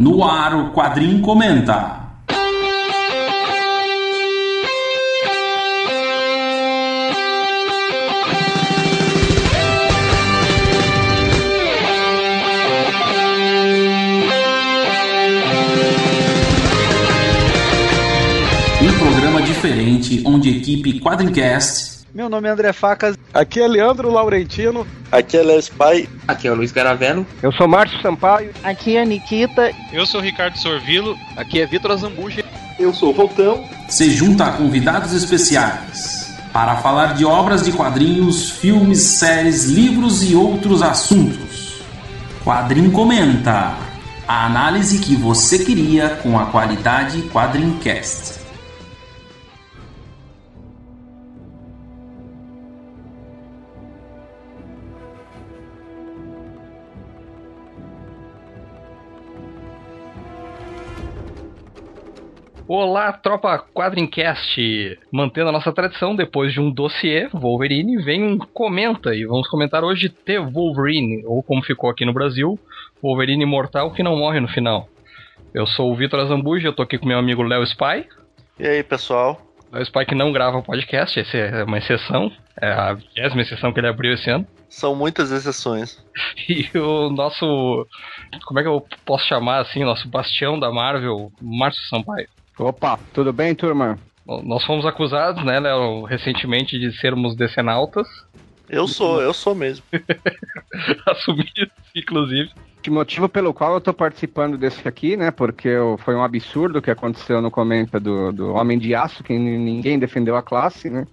No ar, o Quadrinho Comenta. Um programa diferente onde a equipe Quadrincast Meu nome é André Facas. Aqui é Leandro Laurentino. Aqui é Léo Spy. Aqui é o Luiz Garavello. Eu sou Márcio Sampaio. Aqui é Nikita. Eu sou Ricardo Sorvilo. Aqui é Vitor Azambuja. Eu sou o Voltão. se junta a convidados especiais para falar de obras de quadrinhos, filmes, séries, livros e outros assuntos. Quadrinho Comenta. A análise que você queria com a qualidade Quadrincast. Olá, tropa Quadrincast! Mantendo a nossa tradição, depois de um dossiê Wolverine, vem um comenta e vamos comentar hoje The Wolverine, ou como ficou aqui no Brasil, Wolverine Imortal que não morre no final. Eu sou o Vitor Azambuja, eu tô aqui com meu amigo Léo Spy. E aí, pessoal? Léo Spy que não grava podcast, essa é uma exceção, é a vigésima exceção que ele abriu esse ano. São muitas exceções. E o nosso. Como é que eu posso chamar assim? Nosso bastião da Marvel, Márcio Sampaio. Opa, tudo bem, turma? Bom, Nós fomos acusados, né, Léo, recentemente de sermos decenautas. Eu sou, eu sou mesmo. Assumidos, inclusive. O motivo pelo qual eu tô participando desse aqui, né? Porque eu- foi um absurdo o que aconteceu no comenta do, do Homem de Aço, que ninguém defendeu a classe, né?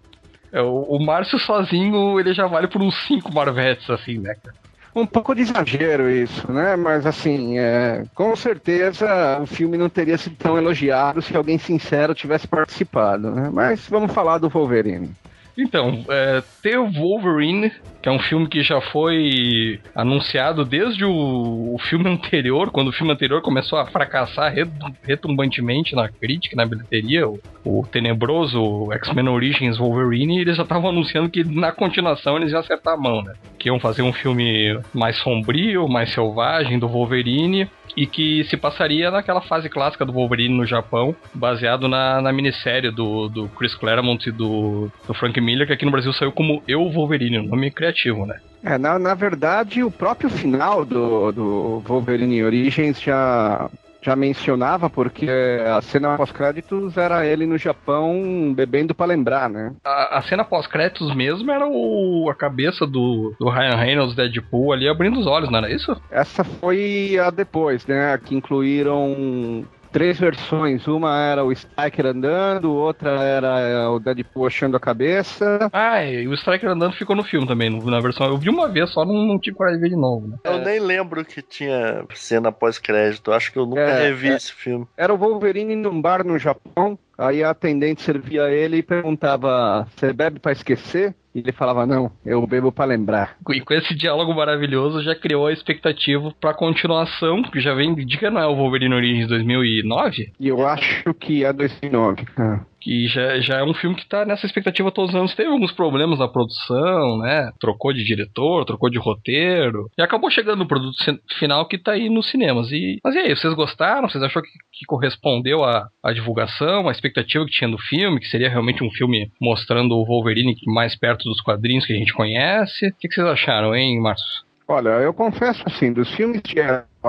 É, o, o Márcio sozinho, ele já vale por uns 5 Marvetes, assim, né, cara? Um pouco de exagero isso, né? Mas assim, é, com certeza o filme não teria sido tão elogiado se alguém sincero tivesse participado, né? Mas vamos falar do Wolverine. Então, é, The Wolverine, que é um filme que já foi anunciado desde o, o filme anterior, quando o filme anterior começou a fracassar re- retumbantemente na crítica, na bilheteria, o, o tenebroso X-Men Origins Wolverine, eles já estavam anunciando que na continuação eles iam acertar a mão, né? Que iam fazer um filme mais sombrio, mais selvagem do Wolverine, e que se passaria naquela fase clássica do Wolverine no Japão, baseado na, na minissérie do, do Chris Claremont e do, do Frank Miller, que aqui no Brasil saiu como Eu Wolverine, um nome criativo, né? É, na, na verdade, o próprio final do, do Wolverine Origins já, já mencionava, porque a cena pós-créditos era ele no Japão bebendo pra lembrar, né? A, a cena pós-créditos mesmo era o, a cabeça do, do Ryan Reynolds, Deadpool, ali abrindo os olhos, não era isso? Essa foi a depois, né? Que incluíram três versões. Uma era o Striker andando, outra era o Deadpool achando a cabeça. Ah, e o Striker andando ficou no filme também, na versão. Eu vi uma vez só, não, não tive coragem de ver de novo, né? Eu nem lembro que tinha cena pós-crédito. Acho que eu nunca É, revi é. esse filme. Era o Wolverine num bar no Japão. Aí a atendente servia ele e perguntava: Você bebe pra esquecer? E ele falava: Não, eu bebo pra lembrar. E com esse diálogo maravilhoso já criou a expectativa pra continuação, que já vem de que não é o Wolverine Origins 2009, E eu acho que é 2009. cara. Que já, já é um filme que tá nessa expectativa todos os anos. Teve alguns problemas na produção, né? Trocou de diretor, trocou de roteiro. E acabou chegando no produto final que tá aí nos cinemas. E, mas e aí, vocês gostaram? Vocês acharam que, que correspondeu à, à divulgação, à expectativa que tinha do filme? Que seria realmente um filme mostrando o Wolverine mais perto dos quadrinhos que a gente conhece? O que, que vocês acharam, hein, Marcos? Olha, eu confesso assim, dos filmes de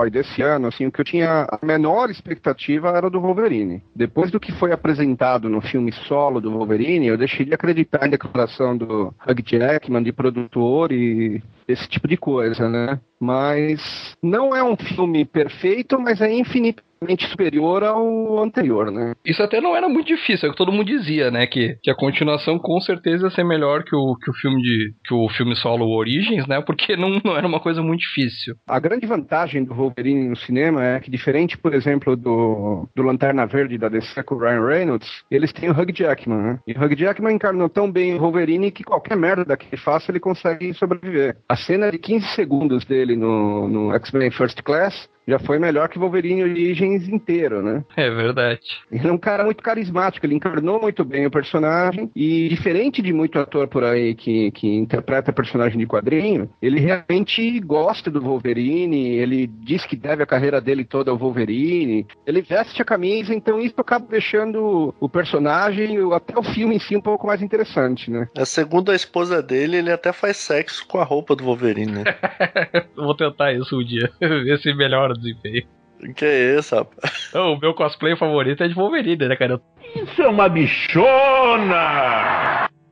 desse ano, assim, o que eu tinha a menor expectativa era do Wolverine. Depois do que foi apresentado no filme solo do Wolverine, eu deixei de acreditar em declaração do Hugh Jackman de produtor e esse tipo de coisa, né? Mas não é um filme perfeito, mas é infinitamente superior ao anterior, né? Isso até não era muito difícil, é o que todo mundo dizia, né? Que, que a continuação com certeza ia ser melhor que o, que o filme de. que o filme solo Origins, né? Porque não, não era uma coisa muito difícil. A grande vantagem do Wolverine no cinema é que, diferente, por exemplo, do, do Lanterna Verde da DC com o Ryan Reynolds, eles têm o Hugh Jackman, né? E o Hugh Jackman encarnou tão bem o Wolverine que qualquer merda que ele faça, ele consegue sobreviver. A cena de 15 segundos dele no, no X-Men First Class já foi melhor que Wolverine Origins inteiro, né? É verdade. Ele é um cara muito carismático, ele encarnou muito bem o personagem e diferente de muito ator por aí que, que interpreta personagem de quadrinho, ele realmente gosta do Wolverine, ele diz que deve a carreira dele toda ao Wolverine, ele veste a camisa, então isso acaba deixando o personagem, até o filme em si, um pouco mais interessante, né? É, segundo a esposa dele, ele até faz sexo com a roupa do Wolverine, né? Vou tentar isso um dia, ver se melhora desempenho. Que é isso, rapaz? o meu cosplay favorito é de Wolverine, né, cara? Isso é uma bichona!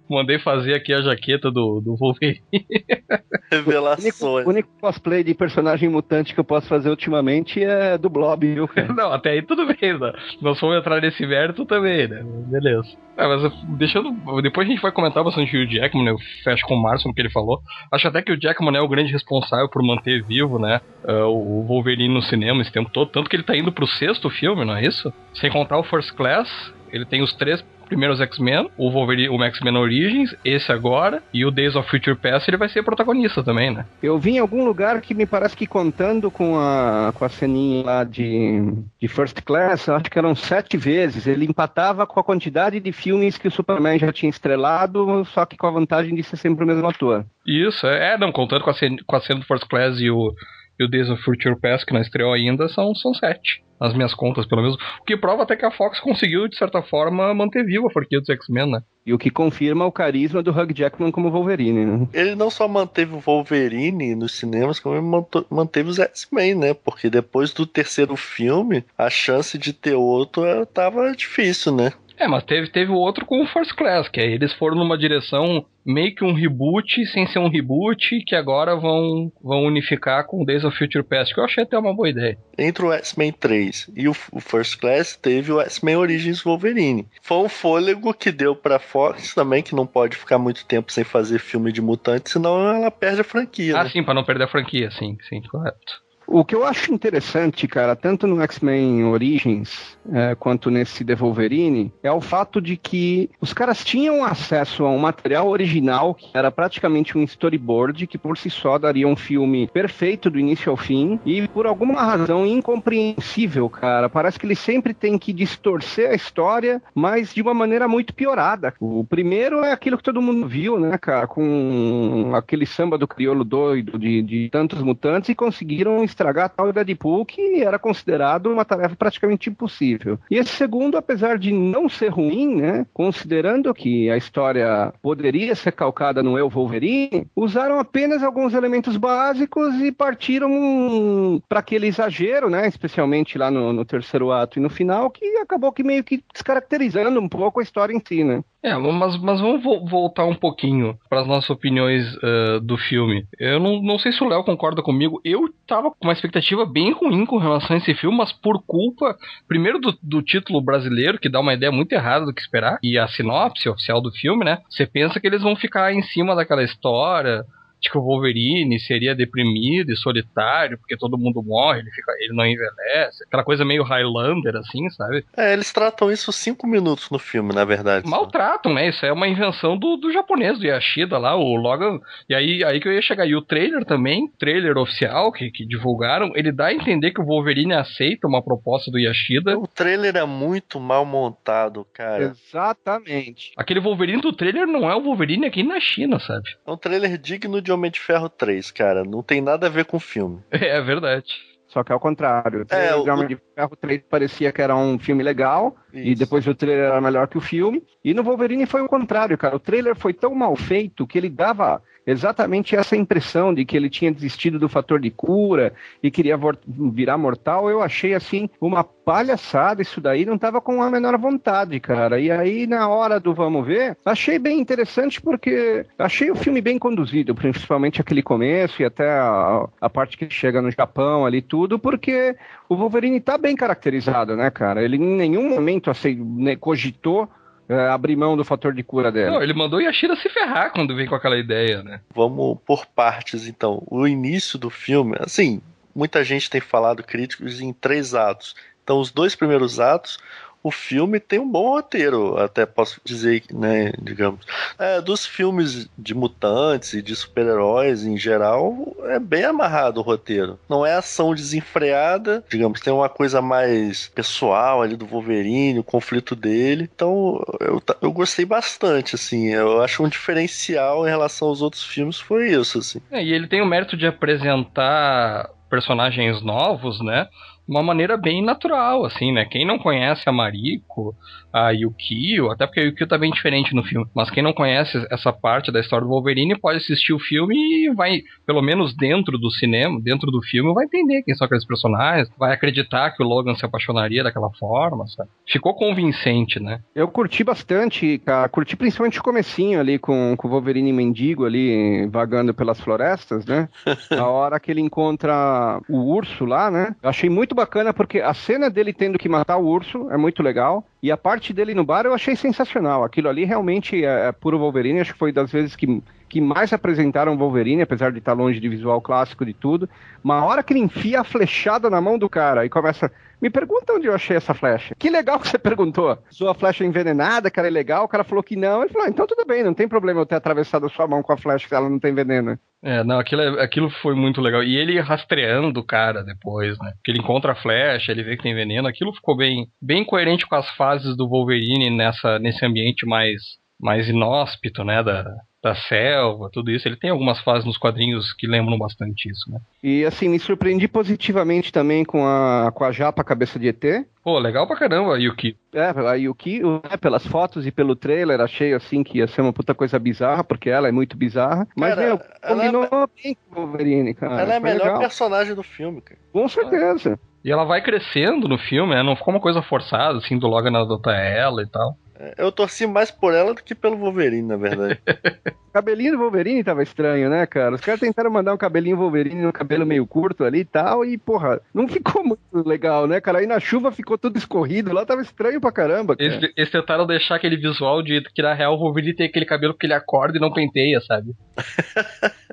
Mandei fazer aqui a jaqueta do, do Wolverine. Revelações. O único, único cosplay de personagem mutante que eu posso fazer ultimamente é do Blob, viu, cara? Não, até aí tudo bem, né? Nós vamos entrar nesse mérito também, né? Beleza. Ah, mas deixando. Depois a gente vai comentar bastante o Jackman, né? Eu fecho com o Márcio no que ele falou. Acho até que o Jackman é o grande responsável por manter vivo, né? Uh, o Wolverine no cinema esse tempo todo. Tanto que ele tá indo pro sexto filme, não é isso? Sem contar o First Class. Ele tem os três primeiros X-Men, o Wolverine, o X-Men Origins, esse agora, e o Days of Future Past ele vai ser protagonista também, né? Eu vi em algum lugar que me parece que contando com a, com a ceninha lá de, de First Class, acho que eram sete vezes, ele empatava com a quantidade de filmes que o Superman já tinha estrelado, só que com a vantagem de ser sempre o mesmo ator. Isso, é, é não, contando com a, cena, com a cena do First Class e o, e o Days of Future Past, que não estreou ainda, são, são sete nas minhas contas, pelo menos. O que prova até que a Fox conseguiu, de certa forma, manter viva a franquia dos X-Men, né? E o que confirma o carisma do Hugh Jackman como Wolverine, né? Ele não só manteve o Wolverine nos cinemas, como ele manteve os X-Men, né? Porque depois do terceiro filme, a chance de ter outro tava difícil, né? É, mas teve, teve o outro com o First Class, que aí eles foram numa direção meio que um reboot, sem ser um reboot, que agora vão, vão unificar com Days of Future Past, que eu achei até uma boa ideia. Entre o X-Men 3 e o, o, First Class, teve o X-Men Origins Wolverine. Foi um fôlego que deu pra Fox também, que não pode ficar muito tempo sem fazer filme de mutante, senão ela perde a franquia. Ah, né? sim, pra não perder a franquia, sim, sim, correto. O que eu acho interessante, cara, tanto no X-Men Origins é, quanto nesse The Wolverine, é o fato de que os caras tinham acesso a um material original que era praticamente um storyboard que por si só daria um filme perfeito do início ao fim e por alguma razão incompreensível, cara, parece que ele sempre tem que distorcer a história, mas de uma maneira muito piorada. O primeiro é aquilo que todo mundo viu, né, cara, com aquele samba do crioulo doido de, de tantos mutantes e conseguiram estragar tal Deadpool que era considerado uma tarefa praticamente impossível. E esse segundo, apesar de não ser ruim, né, considerando que a história poderia ser calcada no Eu Wolverine, usaram apenas alguns elementos básicos e partiram para aquele exagero, né, especialmente lá no, no terceiro ato e no final, que acabou que meio que descaracterizando um pouco a história em si, né? É, mas, mas vamos vo voltar um pouquinho para as nossas opiniões uh, do filme. Eu não, não sei se o Léo concorda comigo. Eu tava com uma expectativa bem ruim com relação a esse filme, mas por culpa, primeiro, do, do título brasileiro, que dá uma ideia muito errada do que esperar, e a sinopse oficial do filme, né? Você pensa que eles vão ficar em cima daquela história de que o Wolverine seria deprimido e solitário, porque todo mundo morre, ele, fica, ele não envelhece. Aquela coisa meio Highlander, assim, sabe? É, eles tratam isso cinco minutos no filme, na verdade. Maltratam, né? Isso é uma invenção do, do japonês, do Yashida lá, o Logan. E aí, aí que eu ia chegar. E o trailer também, trailer oficial que, que divulgaram, ele dá a entender que o Wolverine aceita uma proposta do Yashida. O trailer é muito mal montado, cara. Exatamente. Aquele Wolverine do trailer não é o Wolverine aqui na China, sabe? É um trailer digno de Homem de Ferro 3, cara. Não tem nada a ver com o filme. É verdade. Só que ao contrário. O É, o- de Homem de Ferro 3 parecia que era um filme legal, e Isso. depois o trailer era melhor que o filme. E no Wolverine foi o contrário, cara. O trailer foi tão mal feito que ele dava exatamente essa impressão de que ele tinha desistido do fator de cura e queria virar mortal. Eu achei assim uma palhaçada isso daí, não tava com a menor vontade, cara. E aí na hora do vamos ver, achei bem interessante porque achei o filme bem conduzido, principalmente aquele começo e até a, a parte que chega no Japão ali tudo, porque o Wolverine tá bem caracterizado, né, cara? Ele em nenhum momento assim, cogitou é, abrir mão do fator de cura dele. Não, ele mandou o Yashida se ferrar quando veio com aquela ideia, né? Vamos por partes, então. O início do filme, assim, muita gente tem falado críticos em três atos. Então, os dois primeiros atos, o filme tem um bom roteiro, até posso dizer, né, digamos. É, dos filmes de mutantes e de super-heróis em geral, é bem amarrado o roteiro. Não é ação desenfreada, digamos, tem uma coisa mais pessoal ali do Wolverine, o conflito dele. Então, eu, eu gostei bastante, assim. Eu acho um diferencial em relação aos outros filmes foi isso, assim. É, e ele tem o mérito de apresentar personagens novos, né? Uma maneira bem natural, assim, né? Quem não conhece a Mariko, a Yukio, até porque a Yukio tá bem diferente no filme, mas quem não conhece essa parte da história do Wolverine pode assistir o filme e vai, pelo menos dentro do cinema, dentro do filme, vai entender quem são aqueles personagens, vai acreditar que o Logan se apaixonaria daquela forma, sabe? Ficou convincente, né? Eu curti bastante, cara. Curti principalmente o comecinho ali com, com o Wolverine mendigo ali vagando pelas florestas, né? a hora que ele encontra o urso lá, né? Eu achei muito bacana porque a cena dele tendo que matar o urso é muito legal. E a parte dele no bar eu achei sensacional. Aquilo ali realmente é, é puro Wolverine. Acho que foi das vezes que, que mais apresentaram Wolverine, apesar de estar longe de visual clássico de tudo. Uma hora que ele enfia a flechada na mão do cara e começa. Me pergunta onde eu achei essa flecha. Que legal que você perguntou. Sua flecha envenenada, cara, é legal. O cara falou que não. Ele falou, ah, então tudo bem, não tem problema eu ter atravessado a sua mão com a flecha se ela não tem veneno. É, não, aquilo, é, aquilo foi muito legal. E ele rastreando o cara depois, né? Que ele encontra a flecha, ele vê que tem veneno. Aquilo ficou bem, bem coerente com as fases do Wolverine nessa, nesse ambiente mais, mais inóspito, né? Da, da selva, tudo isso. Ele tem algumas fases nos quadrinhos que lembram bastante isso, né? E assim, me surpreendi positivamente também com a, com a Japa Cabeça de ET. Pô, legal pra caramba a Yuki. É, a Yuki, né, pelas fotos e pelo trailer, achei assim que ia ser uma puta coisa bizarra, porque ela é muito bizarra. Mas, cara, meu, combinou é... bem com o Wolverine, cara. Ela é a melhor legal. personagem do filme, cara. Com certeza. E ela vai crescendo no filme, né? Não ficou uma coisa forçada, assim, do Logan adotar ela e tal. Eu torci mais por ela do que pelo Wolverine, na verdade. cabelinho do Wolverine tava estranho, né, cara? Os caras tentaram mandar um cabelinho Wolverine no cabelo meio curto ali e tal, e, porra, não ficou muito legal, né, cara? Aí na chuva ficou tudo escorrido, lá tava estranho pra caramba. Cara. Eles, eles tentaram deixar aquele visual de que na real o Wolverine tem aquele cabelo que ele acorda e não penteia, sabe?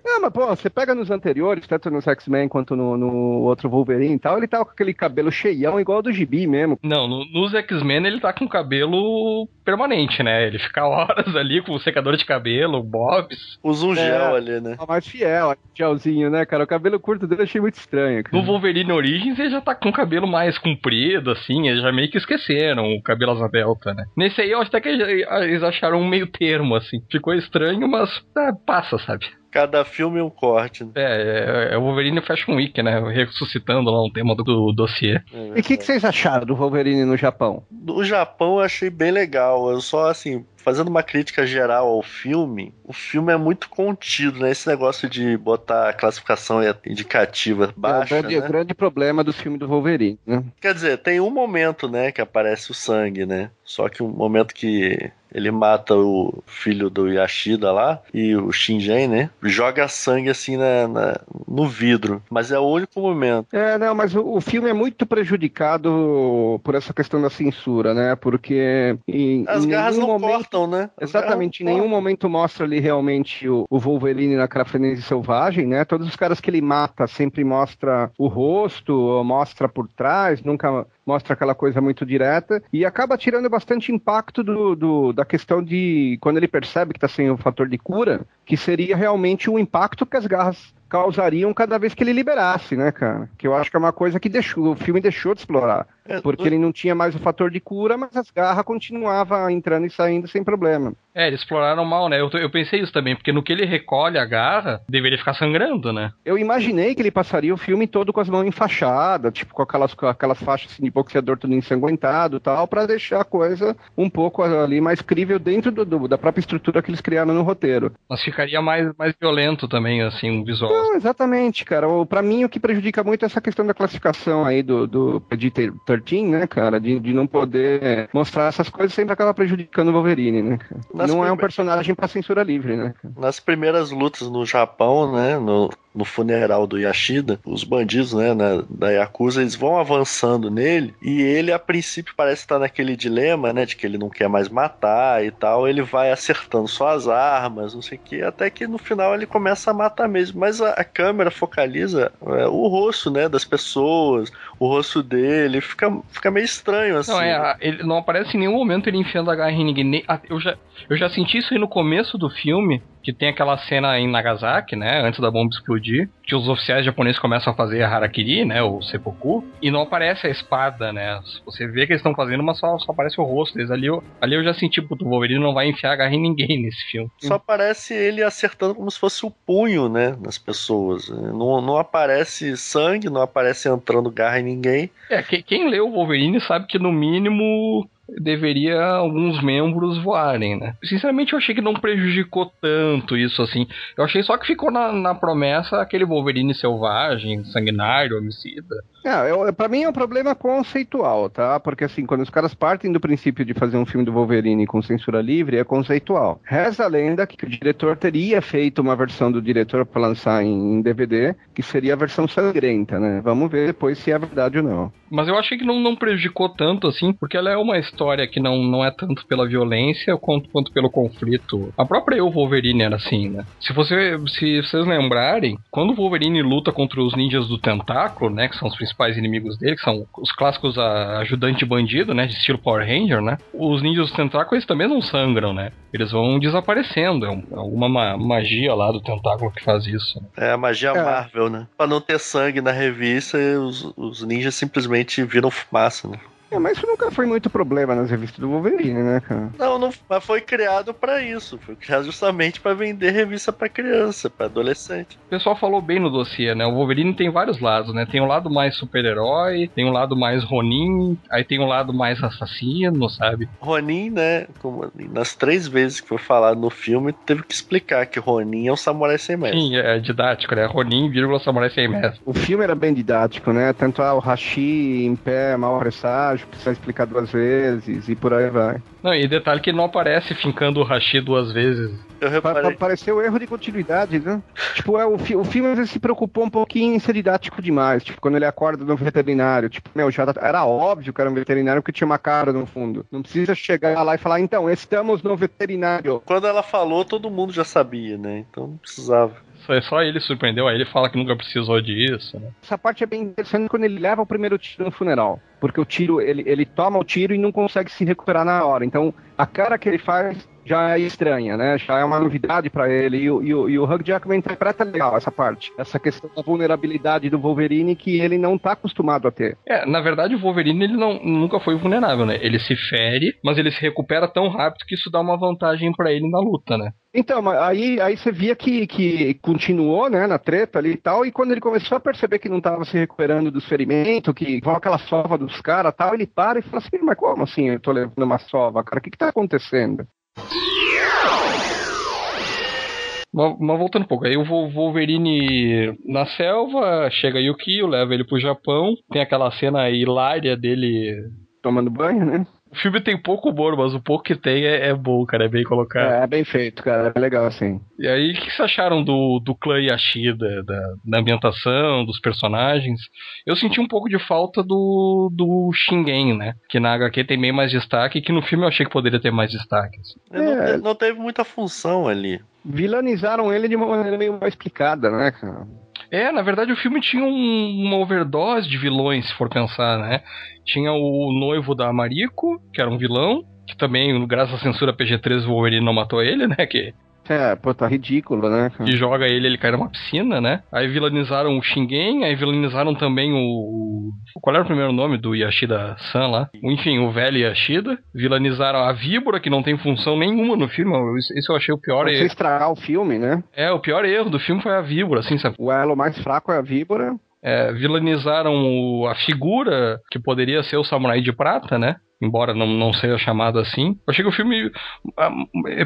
Não, mas pô, você pega nos anteriores, tanto nos X-Men quanto no, no, outro Wolverine e tal, ele tá com aquele cabelo cheião igual ao do Gibi mesmo. Não, no, nos X-Men ele tá com cabelo permanente, né? Ele fica horas ali com o secador de cabelo, bobs. Usa um gel é, ali, né? É mais fiel, gelzinho, né, cara? O cabelo curto dele eu achei muito estranho. Cara. No Wolverine Origins ele já tá com o cabelo mais comprido, assim, eles já meio que esqueceram o cabelo asa delta, né? Nesse aí eu acho até que eles acharam um meio termo, assim. Ficou estranho, mas ah, passa, sabe? Cada filme um corte. Né? É, é, é o Wolverine Fashion Week, né? Ressuscitando lá um tema do, do dossiê. É e o que, que, vocês acharam do Wolverine no Japão? Do Japão eu achei bem legal. Eu só, assim, fazendo uma crítica geral ao filme, o filme é muito contido, né? Esse negócio de botar a classificação indicativa baixa. É o grande, né? grande problema do filme do Wolverine, né? Quer dizer, tem um momento, né, que aparece o sangue, né? Só que um momento que ele mata o filho do Yashida lá e o Shinjen, né? Joga sangue assim na, na, no vidro. Mas é o único momento. É, não, mas o, o, filme é muito prejudicado por essa questão da censura, né? Porque em, as em garras não momento, cortam, né? As exatamente, em nenhum cortam. momento mostra ali realmente o, o Wolverine na Crafenese selvagem, né? Todos os caras que ele mata sempre mostra o rosto, mostra por trás, nunca mostra aquela coisa muito direta e acaba tirando bastante impacto do, do da questão de quando ele percebe que está sem o fator de cura, que seria realmente o impacto que as garras causariam cada vez que ele liberasse, né, cara? Que eu acho que é uma coisa que deixou, o filme deixou de explorar. É, porque ele não tinha mais o fator de cura, mas as garras continuavam entrando e saindo sem problema. É, eles exploraram mal, né? Eu, eu pensei isso também, porque no que ele recolhe a garra, deveria ficar sangrando, né? Eu imaginei que ele passaria o filme todo com as mãos enfaixadas, tipo com aquelas, com aquelas faixas assim, de boxeador tudo ensanguentado e tal, para deixar a coisa um pouco ali mais crível dentro do, do, da própria estrutura que eles criaram no roteiro. Mas ficaria mais, mais violento também, assim, o visual. Não, exatamente, cara. Para mim, o que prejudica muito é essa questão da classificação aí do, do PG-13, né, cara? De, de não poder mostrar essas coisas sempre acaba prejudicando o Wolverine, né? Não prime... é um personagem para censura livre, né? Nas primeiras lutas no Japão, né, no no funeral do Yashida, os bandidos, né, na, da Yakuza, eles vão avançando nele e ele, a princípio, parece estar naquele dilema, né, de que ele não quer mais matar e tal. Ele vai acertando suas armas, não sei o que, até que no final ele começa a matar mesmo. Mas a, a câmera focaliza é, o rosto, né, das pessoas, o rosto dele, fica, fica meio estranho assim. Não, é, ele não aparece em nenhum momento ele enfiando a garra em ninguém. Eu já, eu já senti isso aí no começo do filme, que tem aquela cena em Nagasaki, né, antes da bomba explodir, que os oficiais japoneses começam a fazer a harakiri, né, o seppuku, e não aparece a espada, né, você vê que eles estão fazendo, mas só, só aparece o rosto deles. Ali eu, ali eu já senti, que o Wolverine não vai enfiar a garra em ninguém nesse filme. Só aparece ele acertando como se fosse o punho, né, nas pessoas. Não, não aparece sangue, não aparece entrando garra em ninguém. É, que, quem lê o Wolverine sabe que no mínimo deveria alguns membros voarem, né? Sinceramente, eu achei que não prejudicou tanto isso assim. Eu achei só que ficou na, na promessa aquele Wolverine selvagem, sanguinário, homicida. É, eu, pra mim é um problema conceitual, tá? Porque assim, quando os caras partem do princípio de fazer um filme do Wolverine com censura livre, é conceitual. Reza a lenda que o diretor teria feito uma versão do diretor para lançar em DVD, que seria a versão sangrenta, né? Vamos ver depois se é verdade ou não. Mas eu achei que não, não prejudicou tanto assim, porque ela é uma história que não, não é tanto pela violência quanto, quanto pelo conflito. A própria eu, Wolverine, era assim, né? Se, você, se vocês lembrarem, quando o Wolverine luta contra os ninjas do tentáculo, né? Que são os principais inimigos dele, que são os clássicos ajudante bandido, né? De estilo Power Ranger, né? Os ninjas do tentáculo, eles também não sangram, né? Eles vão desaparecendo. É, é alguma ma magia lá do tentáculo que faz isso. Né? É a magia é. Marvel, né? Pra não ter sangue na revista, os, os ninjas simplesmente viram fumaça, né? É, mas isso nunca foi muito problema nas revistas do Wolverine, né, cara? Não, não mas foi criado para isso. Foi criado justamente para vender revista para criança, para adolescente. O pessoal falou bem no dossiê, né? O Wolverine tem vários lados, né? Tem um lado mais super-herói, tem um lado mais Ronin, aí tem um lado mais assassino, sabe? Ronin, né? Como, nas três vezes que foi falado no filme, teve que explicar que Ronin é um samurai sem mestre. Sim, é didático, né? Ronin, vírgula, samurai sem mestre. O filme era bem didático, né? Tanto ah, o Hashi em pé, mau presságio, precisa explicar duas vezes e por aí vai. Não, e detalhe que não aparece fincando o Hashi duas vezes. Eu reparei. Apareceu erro de continuidade, né? tipo, é, o, fi o filme às vezes se preocupou um pouquinho em ser didático demais. Tipo, quando ele acorda no veterinário. Tipo, meu, já era óbvio que era um veterinário porque tinha uma cara no fundo. Não precisa chegar lá e falar, então, estamos no veterinário. Quando ela falou, todo mundo já sabia, né? Então não precisava. Só, só ele surpreendeu, aí ele fala que nunca precisou disso, né? Essa parte é bem interessante quando ele leva o primeiro tiro no funeral. Porque o tiro, ele, ele toma o tiro e não consegue se recuperar na hora. Então, a cara que ele faz já é estranha, né? Já é uma novidade para ele. E, e, e, o Hugh Jackman interpreta legal essa parte. Essa questão da vulnerabilidade do Wolverine que ele não tá acostumado a ter. É, na verdade, o Wolverine ele não, nunca foi vulnerável, né? Ele se fere, mas ele se recupera tão rápido que isso dá uma vantagem para ele na luta, né? Então, aí, aí você via que, que continuou, né, na treta ali e tal, e quando ele começou a perceber que não estava se recuperando dos ferimentos, que igual aquela sova dos caras tal, ele para e fala assim, mas como assim eu tô levando uma sova, cara? O que que tá acontecendo? Mas, mas, voltando um pouco, aí o Wolverine na selva, chega Yukio, leva ele pro Japão, tem aquela cena hilária dele tomando banho, né? O filme tem pouco humor, mas o pouco que tem é, é bom, cara. É bem colocado. É, é bem feito, cara. É legal, assim. E aí, o que vocês acharam do, do clã Yashida, da, da ambientação, dos personagens? Eu senti um pouco de falta do, do Shingen, né? Que na HQ tem bem mais destaque, que no filme eu achei que poderia ter mais destaque. Assim. É, não, não teve muita função ali. Vilanizaram ele de uma maneira meio mal explicada, né, cara? É, na verdade o filme tinha um, uma overdose de vilões, se for pensar, né? Tinha o noivo da Mariko, que era um vilão, que também, graças à censura PG-13, o Wolverine não matou ele, né? Que é, pô, tá ridículo, né? Que joga ele, ele cai numa piscina, né? Aí vilanizaram o Shingen, aí vilanizaram também o. Qual era o primeiro nome do Yashida-san lá? Enfim, o velho Yashida. Vilanizaram a víbora, que não tem função nenhuma no filme. Isso eu achei o pior erro. estragar o filme, né? É, o pior erro do filme foi a víbora, assim, sabe? O elo mais fraco é a víbora. É, vilanizaram o, a figura que poderia ser o samurai de prata, né? Embora não, não seja chamado assim. Eu achei que o filme ah,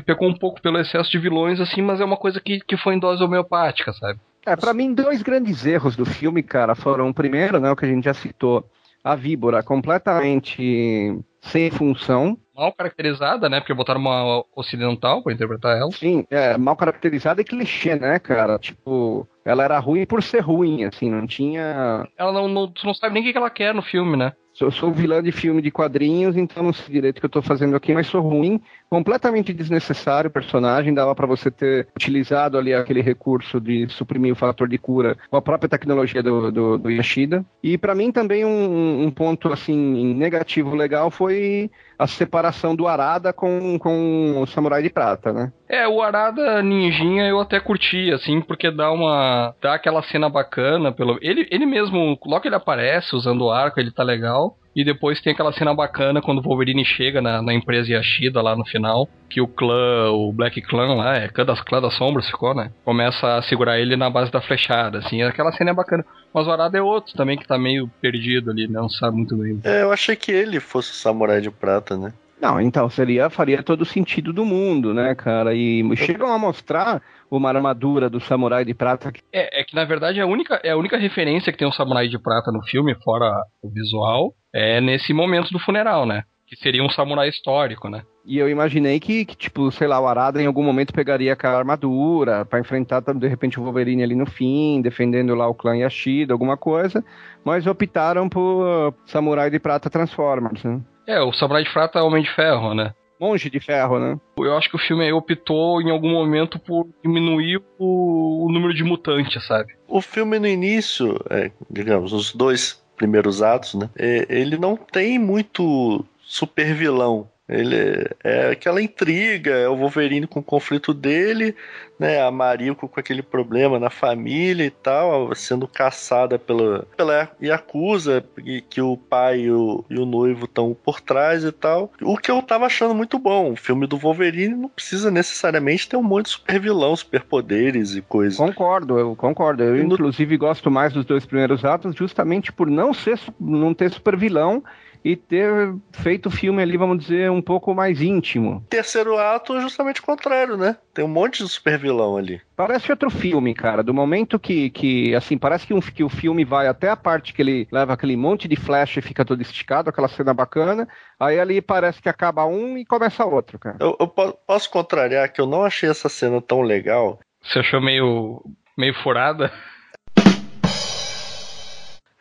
pecou um pouco pelo excesso de vilões, assim, mas é uma coisa que, que foi em dose homeopática, sabe? É, para mim, dois grandes erros do filme, cara, foram, o primeiro, né, o que a gente já citou, a víbora completamente sem função. Mal caracterizada, né? Porque botaram uma ocidental pra interpretar ela. Sim, é, mal caracterizada e clichê, né, cara? Tipo, ela era ruim por ser ruim, assim, não tinha. Ela não, não, tu não sabe nem o que ela quer no filme, né? Eu sou vilã de filme de quadrinhos, então não sei direito o que eu tô fazendo aqui, mas sou ruim, completamente desnecessário o personagem, dava para você ter utilizado ali aquele recurso de suprimir o fator de cura com a própria tecnologia do, do, do Yashida. E para mim também um, um ponto assim negativo legal foi a separação do Arada com, com o Samurai de Prata, né? É, o Arada Ninjinha eu até curti, assim, porque dá uma. dá aquela cena bacana. Pelo... Ele, ele mesmo, logo que ele aparece usando o arco, ele tá legal. E depois tem aquela cena bacana quando o Wolverine chega na, na empresa Yashida lá no final. Que o clã, o Black Clan lá, é clã das, clã das sombras ficou, né? Começa a segurar ele na base da flechada, assim. Aquela cena é bacana. Mas o Arada é outro também que tá meio perdido ali, né? não sabe muito bem. É, eu achei que ele fosse o Samurai de Prata, né? Não, então seria faria todo o sentido do mundo, né, cara? E chegam a mostrar uma armadura do samurai de prata. É, é que na verdade é a única é a única referência que tem um samurai de prata no filme, fora o visual, é nesse momento do funeral, né? Que seria um samurai histórico, né? E eu imaginei que, que, tipo, sei lá, o Arada em algum momento pegaria aquela armadura para enfrentar, de repente, o Wolverine ali no fim, defendendo lá o clã Yashida, alguma coisa. Mas optaram por Samurai de Prata Transformers, né? É, o Samurai de Prata é Homem de Ferro, né? Monge de Ferro, né? Eu acho que o filme aí optou em algum momento por diminuir o, o número de mutantes, sabe? O filme no início, é, digamos, os dois primeiros atos, né? É, ele não tem muito super vilão ele é aquela intriga, é o Wolverine com o conflito dele, né? A Mariko com aquele problema na família e tal, sendo caçada pela, pela Yakuza, que o pai e o, e o noivo estão por trás e tal. O que eu tava achando muito bom. O filme do Wolverine não precisa necessariamente ter um monte de super vilão, super poderes e coisas. Concordo, eu concordo. Eu, no... inclusive, gosto mais dos dois primeiros atos justamente por não ser não ter super vilão e ter feito o filme ali, vamos dizer, um pouco mais íntimo. Terceiro ato é justamente o contrário, né? Tem um monte de super vilão ali. Parece outro filme, cara. Do momento que, que assim, parece que, um, que o filme vai até a parte que ele leva aquele monte de flash e fica todo esticado, aquela cena bacana. Aí ali parece que acaba um e começa outro, cara. Eu, eu posso contrariar que eu não achei essa cena tão legal. Você achou meio, meio furada?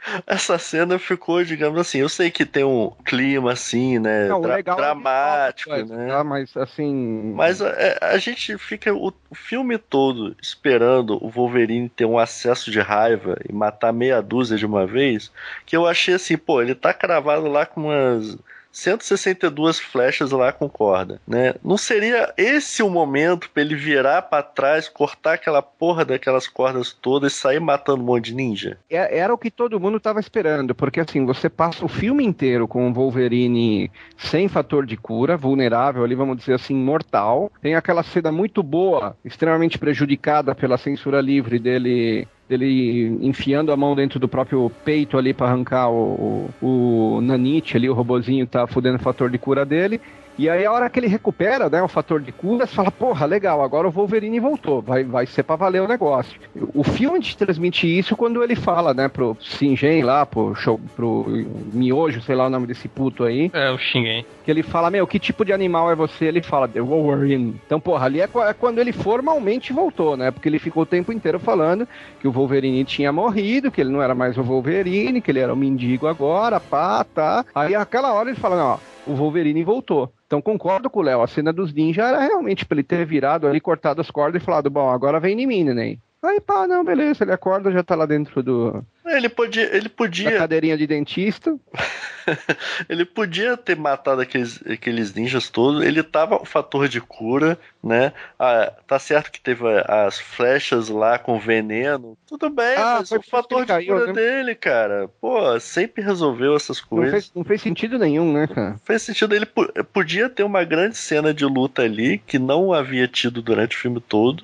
essa cena ficou, digamos assim, eu sei que tem um clima assim, né, Não, dra dramático, é né? Tá, mas assim, mas a, é, a gente fica o, o, filme todo esperando o Wolverine ter um acesso de raiva e matar meia dúzia de uma vez, que eu achei assim, pô, ele tá cravado lá com umas 162 flechas lá com corda, né? Não seria esse o momento para ele virar para trás, cortar aquela porra daquelas cordas todas e sair matando um monte de ninja? É, era o que todo mundo tava esperando, porque assim, você passa o filme inteiro com o Wolverine sem fator de cura, vulnerável ali, vamos dizer assim, mortal. Tem aquela cena muito boa, extremamente prejudicada pela censura livre dele dele enfiando a mão dentro do próprio peito ali para arrancar o, o, o nanite ali, o robozinho tá fudendo o fator de cura dele. E aí a hora que ele recupera, né, o fator de cura, você fala, porra, legal, agora o Wolverine voltou, vai, vai ser pra valer o negócio. O filme te transmite isso quando ele fala, né, pro Singen lá, pro, show, pro Miojo, sei lá o nome desse puto aí. É, o Shingen. Que ele fala, meu, que tipo de animal é você? Ele fala, The Wolverine. Então, porra, ali é, é quando ele formalmente voltou, né, porque ele ficou o tempo inteiro falando que o Wolverine tinha morrido, que ele não era mais o Wolverine, que ele era o um mendigo agora, pá, tá. Aí aquela hora ele fala, não, ó, o Wolverine voltou. Então concordo com o Léo, a cena dos ninjas era realmente pra ele ter virado ali, cortado as cordas e falado, bom, agora vem em mim, neném. Aí pá, não, beleza, ele acorda, já tá lá dentro do, ele podia. Ele podia... Da cadeirinha de dentista. ele podia ter matado aqueles, aqueles ninjas todos. Ele tava o fator de cura, né? Ah, tá certo que teve as flechas lá com veneno. Tudo bem, ah, mas o fator de caiu, cura né? dele, cara. Pô, sempre resolveu essas coisas. Não fez, não fez sentido nenhum, né, cara? Não fez sentido. Ele podia ter uma grande cena de luta ali que não havia tido durante o filme todo.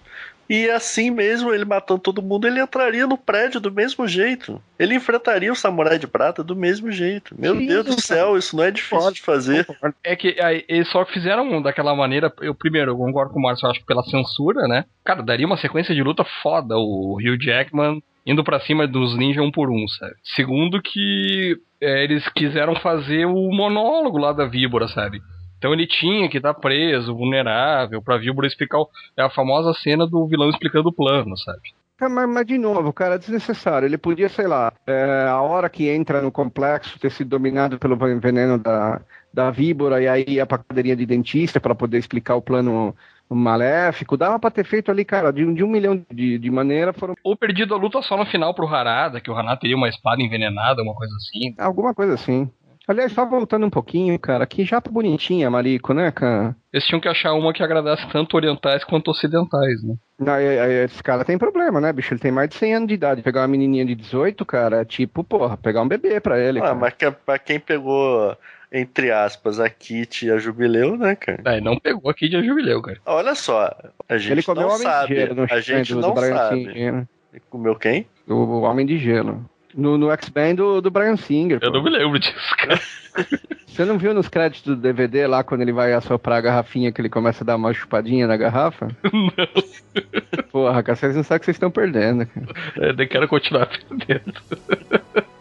E assim mesmo, ele matando todo mundo, ele entraria no prédio do mesmo jeito. Ele enfrentaria o Samurai de Prata do mesmo jeito. Meu Sim, Deus do céu, isso não é difícil de fazer. É que aí, eles só fizeram daquela maneira. Eu, primeiro, eu concordo com o Márcio, acho pela censura, né? Cara, daria uma sequência de luta foda. O Hugh Jackman indo para cima dos ninjas um por um, sabe? Segundo que é, eles quiseram fazer o monólogo lá da víbora, sabe? Então ele tinha que estar preso, vulnerável, pra víbora explicar. O... É a famosa cena do vilão explicando o plano, sabe? Mas, mas, de novo, cara, é desnecessário. Ele podia, sei lá, é, a hora que entra no complexo ter sido dominado pelo veneno da, da víbora e aí ia pra cadeirinha de dentista para poder explicar o plano maléfico. Dava pra ter feito ali, cara, de, de um milhão de, de maneira. Foram... Ou perdido a luta só no final pro Harada, que o Harada teria uma espada envenenada, uma coisa assim. Alguma coisa assim. Aliás, só voltando um pouquinho, cara, que japa bonitinha, Marico, né, cara? Eles tinham que achar uma que agradasse tanto orientais quanto ocidentais, né? Não, esse cara tem problema, né, bicho? Ele tem mais de 100 anos de idade. Pegar uma menininha de 18, cara, é tipo, porra, pegar um bebê pra ele. Ah, cara. mas que, pra quem pegou, entre aspas, a Kit e a Jubileu, né, cara? É, não pegou a Kit e a Jubileu, cara. Olha só, a gente ele comeu não sabe. a gente do, não do sabe. Né? Comeu quem? O, o Homem de Gelo. No, no X-Men do, do Brian Singer. Eu pô. não me lembro disso, cara. Você não viu nos créditos do DVD lá quando ele vai assoprar a garrafinha que ele começa a dar uma chupadinha na garrafa? Não. Porra, cara, vocês não sabem o que vocês estão perdendo, cara. Eu nem quero continuar perdendo.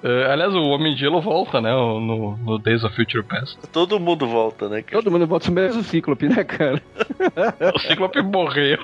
É, aliás, o Homem de Gelo volta, né? No, no Days of Future Past. Todo mundo volta, né, cara? Todo mundo volta no mesmo Cíclope, né, cara? O Ciclope morreu.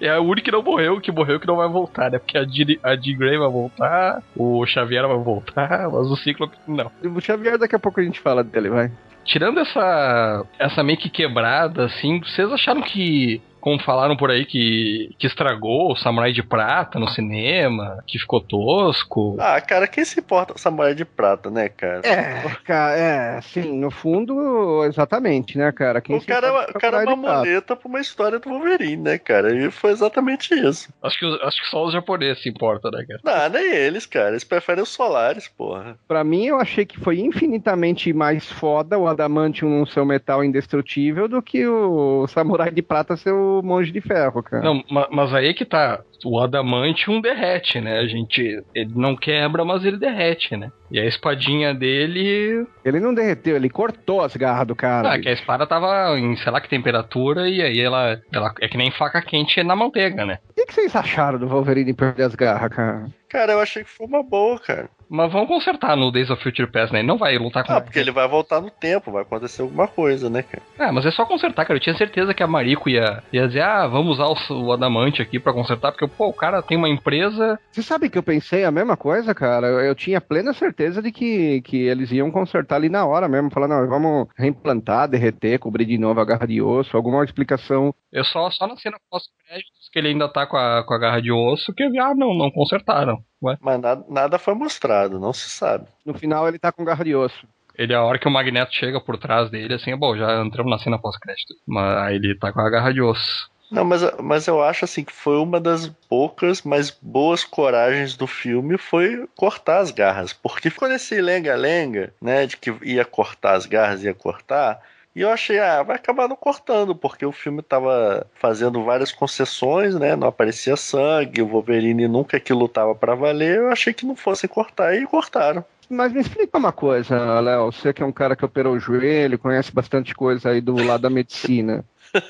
É o único que não morreu, que morreu que não vai voltar, né? Porque a Jean, a Jean Grey vai voltar, o Xavier vai voltar, mas o Ciclope não. O Xavier, daqui a pouco a gente fala dele, vai. Tirando essa essa meio que quebrada, assim, vocês acharam que, como falaram por aí, que, que estragou o Samurai de Prata no cinema, que ficou tosco? Ah, cara, quem se importa com essa moeda de prata, né, cara? É, cara, é, sim, no fundo, exatamente, né, cara? Quem o se cara, importa o cara é uma Samurai muleta pra uma história do Wolverine, né, cara? E foi exatamente isso. Acho que, acho que só os japoneses se importam, né, cara? Não, nem eles, cara. Eles preferem os solares, porra. Pra mim, eu achei que foi infinitamente mais foda o Adamantium não ser um metal indestrutível do que o Samurai de Prata ser o Monge de Ferro, cara. Não, ma- mas aí que tá. O adamantium derrete, né? A gente. Ele não quebra, mas ele derrete, né? E a espadinha dele. Ele não derreteu, ele cortou as garras do cara. Ah, que a espada tava em sei lá que temperatura e aí ela, ela é que nem faca quente na manteiga, né? O que, que vocês acharam do Wolverine perder as garras, cara? Cara, eu achei que foi uma boa, cara. Mas vamos consertar no Days of Future Past, né? Ele não vai lutar com Ah, porque ele vai voltar no tempo, vai acontecer alguma coisa, né, cara? Ah, mas é só consertar, cara. Eu tinha certeza que a Mariko ia, ia dizer, ah, vamos usar o, o adamante aqui pra consertar, porque, pô, o cara tem uma empresa. Você sabe que eu pensei a mesma coisa, cara? Eu, eu tinha plena certeza de que, que eles iam consertar ali na hora mesmo. Falar, não, vamos reimplantar, derreter, cobrir de novo a garra de osso, alguma explicação. Eu só, só na cena pós-créditos que ele ainda tá com a, com a garra de osso, que eu vi, ah, não, não consertaram. Ué. Mas nada, nada foi mostrado, não se sabe. No final ele tá com garra de osso. Ele, a hora que o Magneto chega por trás dele, assim, bom, já entramos na cena pós-crédito. Mas aí ele tá com a garra de osso. Não, mas, mas eu acho assim que foi uma das poucas, mas boas coragens do filme foi cortar as garras. Porque ficou nesse lenga-lenga, né? De que ia cortar as garras, ia cortar. E eu achei, ah, vai acabar não cortando, porque o filme tava fazendo várias concessões, né? Não aparecia sangue, o Wolverine nunca que lutava pra valer. Eu achei que não fossem cortar e cortaram. Mas me explica uma coisa, Léo. Você que é um cara que operou o joelho, conhece bastante coisa aí do lado da medicina.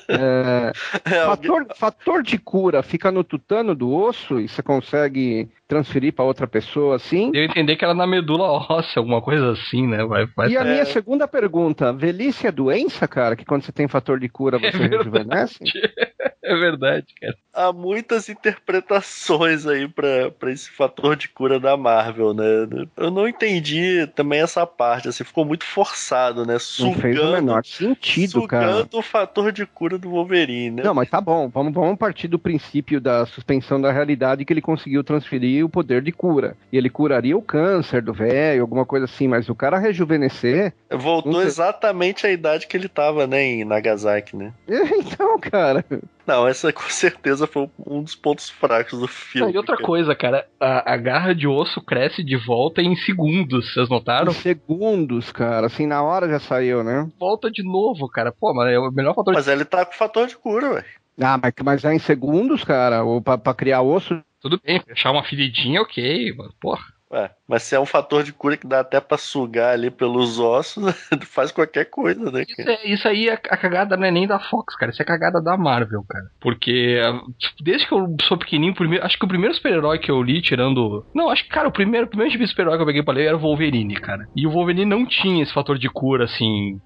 É, É, alguém- fator, fator de cura fica no tutano do osso e você consegue transferir para outra pessoa assim? Deu a entender que era na medula óssea, alguma coisa assim, né? Vai, vai E a É. minha segunda pergunta, velhice é doença, cara? Que quando você tem fator de cura você É rejuvenesce? É verdade, cara. há muitas interpretações aí pra pra esse fator de cura da Marvel, né? Eu não entendi também essa parte, assim, ficou muito forçado, né? Não fez o Sugando, menor sentido, cara. sugando o fator de cura do Wolverine, né? Não, mas tá bom. Vamos, vamos partir do princípio da suspensão da realidade que ele conseguiu transferir o poder de cura. E ele curaria o câncer do velho, alguma coisa assim. Mas o cara rejuvenescer. Voltou exatamente a idade que ele tava, né, em Nagasaki, né? Então, cara. Não, essa com certeza foi um dos pontos fracos do Não, filme. e outra cara. coisa, cara, a, a garra de osso cresce de volta em segundos, vocês notaram? Em segundos, cara. Assim, na hora já saiu, né? Volta de novo, cara. Pô, mas é o melhor fator de Mas ele tá com fator de cura, velho. Ah, mas, mas é em segundos, cara. Ou pra, pra criar osso. Tudo bem, fechar uma feridinha, ok, mano. Porra. Ué, mas se é um fator de cura que dá até pra sugar ali pelos ossos, faz qualquer coisa, né? Isso, é, isso aí, a, a, cagada não é nem da Fox, cara. Isso é cagada da Marvel, cara. Porque tipo, desde que eu sou pequenininho, primeiro, acho que o primeiro super-herói que eu li, tirando. Não, acho que, cara, o primeiro, o primeiro tipo de super-herói que eu peguei pra ler era o Wolverine, cara. E o Wolverine não tinha esse fator de cura, assim,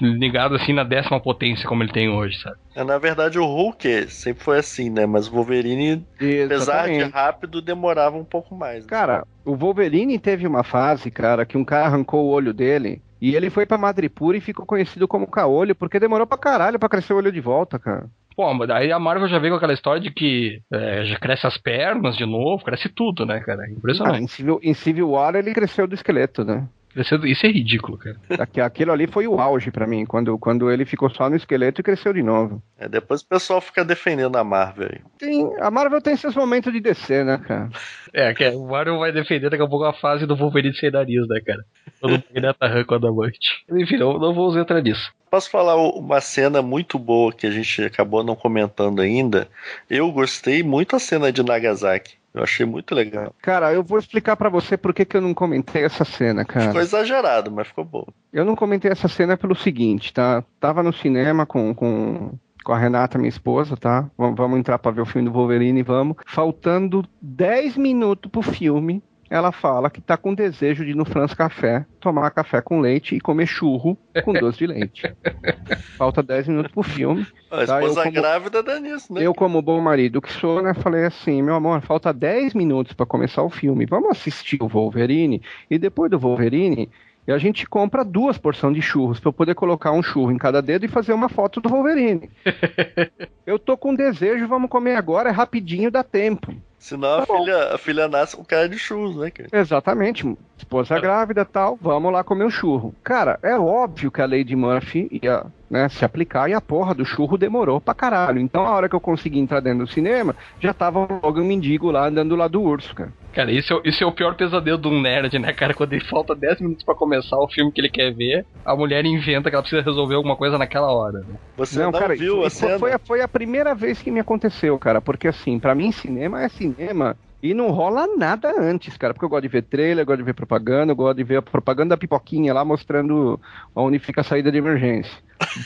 ligado assim na décima potência como ele tem hoje, sabe? É, na verdade, o Hulk sempre foi assim, né? Mas o Wolverine, Exatamente. apesar de rápido, demorava um pouco mais. Cara, o Wolverine teve uma fase, cara, que um cara arrancou o olho dele e ele foi pra Madripoor e ficou conhecido como Caolho, porque demorou pra caralho pra crescer o olho de volta, cara. Pô, daí a Marvel já veio com aquela história de que é, já cresce as pernas de novo, cresce tudo, né, cara? Impressionante. Ah, em, Civil, em Civil War ele cresceu do esqueleto, né? Isso é ridículo, cara. Aquilo ali foi o auge para mim, quando, quando ele ficou só no esqueleto e cresceu de novo. É, depois o pessoal fica defendendo a Marvel aí. Tem, a Marvel tem seus momentos de descer, né, cara? É, que o Marvel vai defender daqui a pouco a fase do Wolverine sem nariz, né, cara? Todo mundo arranca o adamante. Enfim, não, não vou entrar nisso. Posso falar uma cena muito boa que a gente acabou não comentando ainda? Eu gostei muito a cena de Nagasaki. Eu achei muito legal. Cara, eu vou explicar para você por que, que eu não comentei essa cena, cara. Ficou exagerado, mas ficou bom. Eu não comentei essa cena pelo seguinte, tá? Tava no cinema com, com, com a Renata, minha esposa, tá? Vamos, vamos entrar pra ver o filme do Wolverine, vamos. Faltando 10 minutos pro filme, ela fala que tá com desejo de ir no France Café, tomar café com leite e comer churro com doce de leite. Falta 10 minutos pro filme. A tá? esposa como, grávida dá nisso, né? Eu, como bom marido que sou, né, falei assim, meu amor, falta 10 minutos para começar o filme. Vamos assistir o Wolverine e depois do Wolverine e a gente compra duas porções de churros para eu poder colocar um churro em cada dedo e fazer uma foto do Wolverine. eu tô com desejo, vamos comer agora, é rapidinho, dá tempo. Senão a, tá filha, a filha nasce com cara de churros, né, cara? Exatamente. Esposa é. grávida e tal, vamos lá comer um churro. Cara, é óbvio que a lei de Murphy ia né, se aplicar e a porra do churro demorou pra caralho. Então a hora que eu consegui entrar dentro do cinema, já tava logo um mendigo lá andando lá do urso, cara. Cara, isso é, isso é o pior pesadelo de um nerd, né, cara? Quando ele falta 10 minutos para começar o filme que ele quer ver, a mulher inventa que ela precisa resolver alguma coisa naquela hora. Né? Você não, não cara, viu isso, a cena? Foi, foi a primeira vez que me aconteceu, cara. Porque assim, para mim cinema é cinema e não rola nada antes, cara, porque eu gosto de ver trailer, eu gosto de ver propaganda, eu gosto de ver a propaganda da pipoquinha lá mostrando onde fica a saída de emergência.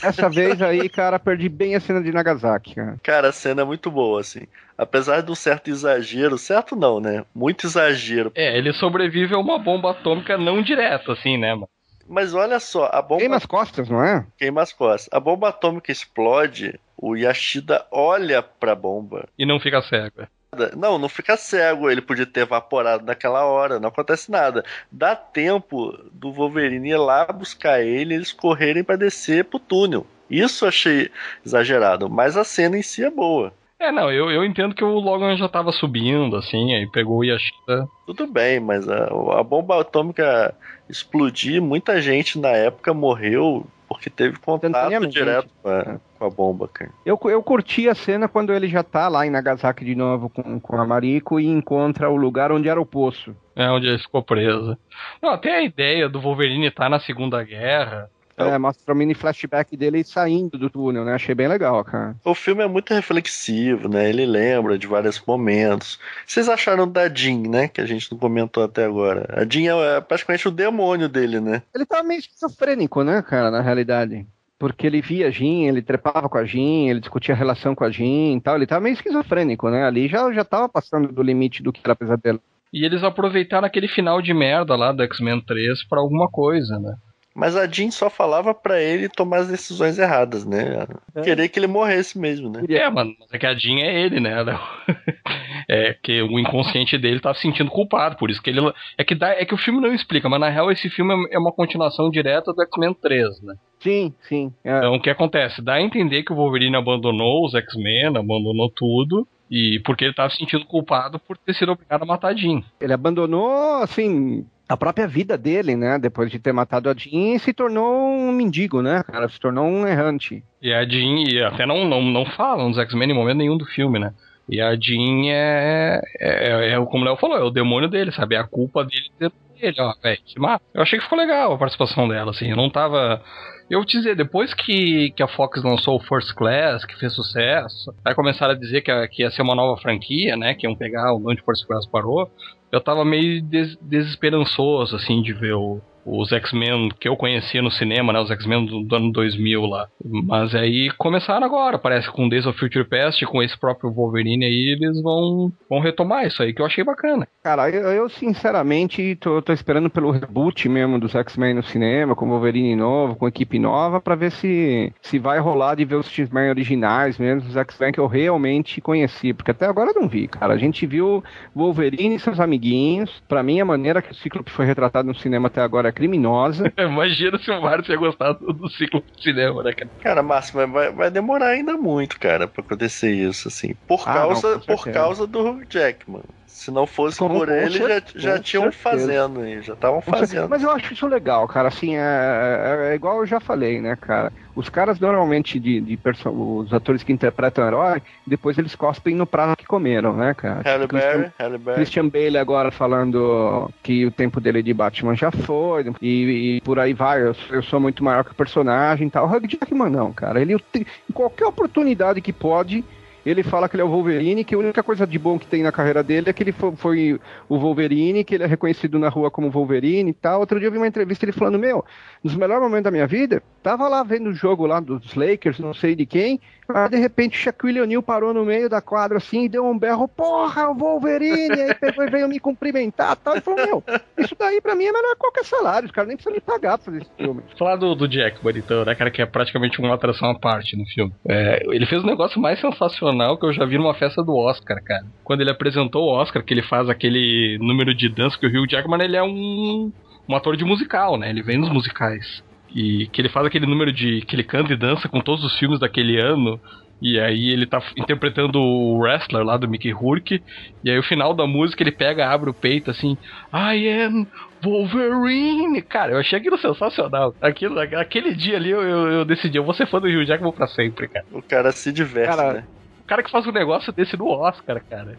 Dessa vez aí, cara, perdi bem a cena de Nagasaki, cara. Cara, a cena é muito boa, assim. Apesar de um certo exagero, certo não, né? Muito exagero. É, ele sobrevive a uma bomba atômica não direta, assim, né, mano? Mas olha só, a bomba. Queima as costas, não é? Queima as costas. A bomba atômica explode, o Yashida olha pra bomba. E não fica cego. Não, não fica cego. Ele podia ter evaporado naquela hora, não acontece nada. Dá tempo do Wolverine ir lá buscar ele eles correrem para descer pro túnel. Isso achei exagerado, mas a cena em si é boa. É, não, eu, eu entendo que o Logan já tava subindo, assim, aí pegou o Yashida. Tudo bem, mas a, a bomba atômica explodir, muita gente na época morreu porque teve contato direto com a, com a, bomba, cara. Eu, eu curti a cena quando ele já tá lá em Nagasaki de novo com, com a Mariko e encontra o lugar onde era o poço. É, onde ele ficou preso. Não, até a ideia do Wolverine estar tá na Segunda Guerra, é, mostra o mini flashback dele saindo do túnel, né? Achei bem legal, cara. O filme é muito reflexivo, né? Ele lembra de vários momentos. Vocês acharam da Jean, né? Que a gente não comentou até agora. A Jean é praticamente o demônio dele, né? Ele tá meio esquizofrênico, né, cara, na realidade. Porque ele via a Jean, ele trepava com a Jean, ele discutia a relação com a Jean e tal. Ele tava meio esquizofrênico, né? Ali já, já tava passando do limite do que era pesadelo. E eles aproveitaram aquele final de merda lá do X-Men 3 pra alguma coisa, né? Mas a Jean só falava para ele tomar as decisões erradas, né? É. Querer que ele morresse mesmo, né? É, mano, mas é que a Jean é ele, né? é que o inconsciente dele tá se sentindo culpado, por isso que ele. É que, dá, é que o filme não explica, mas na real esse filme é uma continuação direta do X-Men 3, né? Sim, sim. É. Então o que acontece? Dá a entender que o Wolverine abandonou os X-Men, abandonou tudo. E porque ele tava se sentindo culpado por ter sido obrigado a matar a Jean. Ele abandonou, assim, a própria vida dele, né? Depois de ter matado a Jean, se tornou um mendigo, né, cara? Se tornou um errante. E a Jean, e até não, não, não falam dos X-Men em momento nenhum do filme, né? E a Jean é, é, é, é como o Léo falou, é o demônio dele, sabe? É a culpa dele ter ele, ó, velho, se mata. Eu achei que ficou legal a participação dela, assim. Eu não tava. Eu te dizer, depois que, que a Fox lançou o First Class, que fez sucesso, aí começaram a dizer que, que ia ser uma nova franquia, né? Que iam pegar onde First Class parou. Eu tava meio des desesperançoso, assim, de ver o, os X-Men que eu conhecia no cinema, né? Os X-Men do, do, ano 2000 lá. Mas aí começaram agora, parece com Days of Future Past, com esse próprio Wolverine aí, eles vão, vão retomar isso aí, que eu achei bacana. Cara, eu, eu sinceramente tô, tô, esperando pelo reboot mesmo dos X-Men no cinema, com Wolverine novo, com equipe nova, para ver se, se vai rolar de ver os X-Men originais mesmo, os X-Men que eu realmente conheci, porque até agora eu não vi, cara. A gente viu Wolverine e seus amiguinhos. Para mim, a maneira que o Ciclope foi retratado no cinema até agora é criminosa. Imagina se o Mário tinha gostado do ciclo de cinema, né, cara? Cara, Márcio, vai, vai demorar ainda muito, cara, pra acontecer isso, assim. Por ah, causa, não, por causa do Jackman. Se não fosse com, por ele, já, já tinham fazendo aí, já estavam fazendo. Mas eu acho isso legal, cara. Assim, é, é, é, igual eu já falei, né, cara? Os caras normalmente de, de os atores que interpretam o herói, depois eles cospem no prato que comeram, né, cara? Halle Berry, Halle Berry. Christian Bale agora falando que o tempo dele de Batman já foi, e, e por aí vai, eu, eu, sou muito maior que o personagem e tal. O Hugh Jackman não, cara. Ele, em qualquer oportunidade que pode, ele fala que ele é o Wolverine, que a única coisa de bom que tem na carreira dele é que ele foi, o Wolverine, que ele é reconhecido na rua como Wolverine e tal. Outro dia eu vi uma entrevista ele falando: Meu, nos melhores momentos da minha vida, tava lá vendo o jogo lá dos Lakers, não sei de quem, Aí, de repente, Shaquille O'Neal parou no meio da quadra assim e deu um berro, porra, o Wolverine! aí pegou e veio me cumprimentar tal. E falou, meu, isso daí pra mim é melhor que qualquer salário, os caras nem precisam me pagar pra fazer esse filme. Falar do, do Jack Bonitão, né, cara, que é praticamente uma atração à parte no filme. É, ele fez um negócio mais sensacional que eu já vi numa festa do Oscar, cara. Quando ele apresentou o Oscar, que ele faz aquele número de dança, que o Hugh Jackman, ele é um, um ator de musical, né? Ele vem nos musicais. E que ele faz aquele número de. que ele canta e dança com todos os filmes daquele ano. E aí ele tá interpretando o wrestler lá do Mickey Rourke. E aí o final da música ele pega, abre o peito assim. I am Wolverine! Cara, eu achei aquilo sensacional. Aquilo, aquele dia ali eu, eu, eu decidi, eu vou ser fã do Hugh Jackman pra sempre, cara. O cara se diverte, cara, né? Cara que faz um negócio desse no Oscar, cara.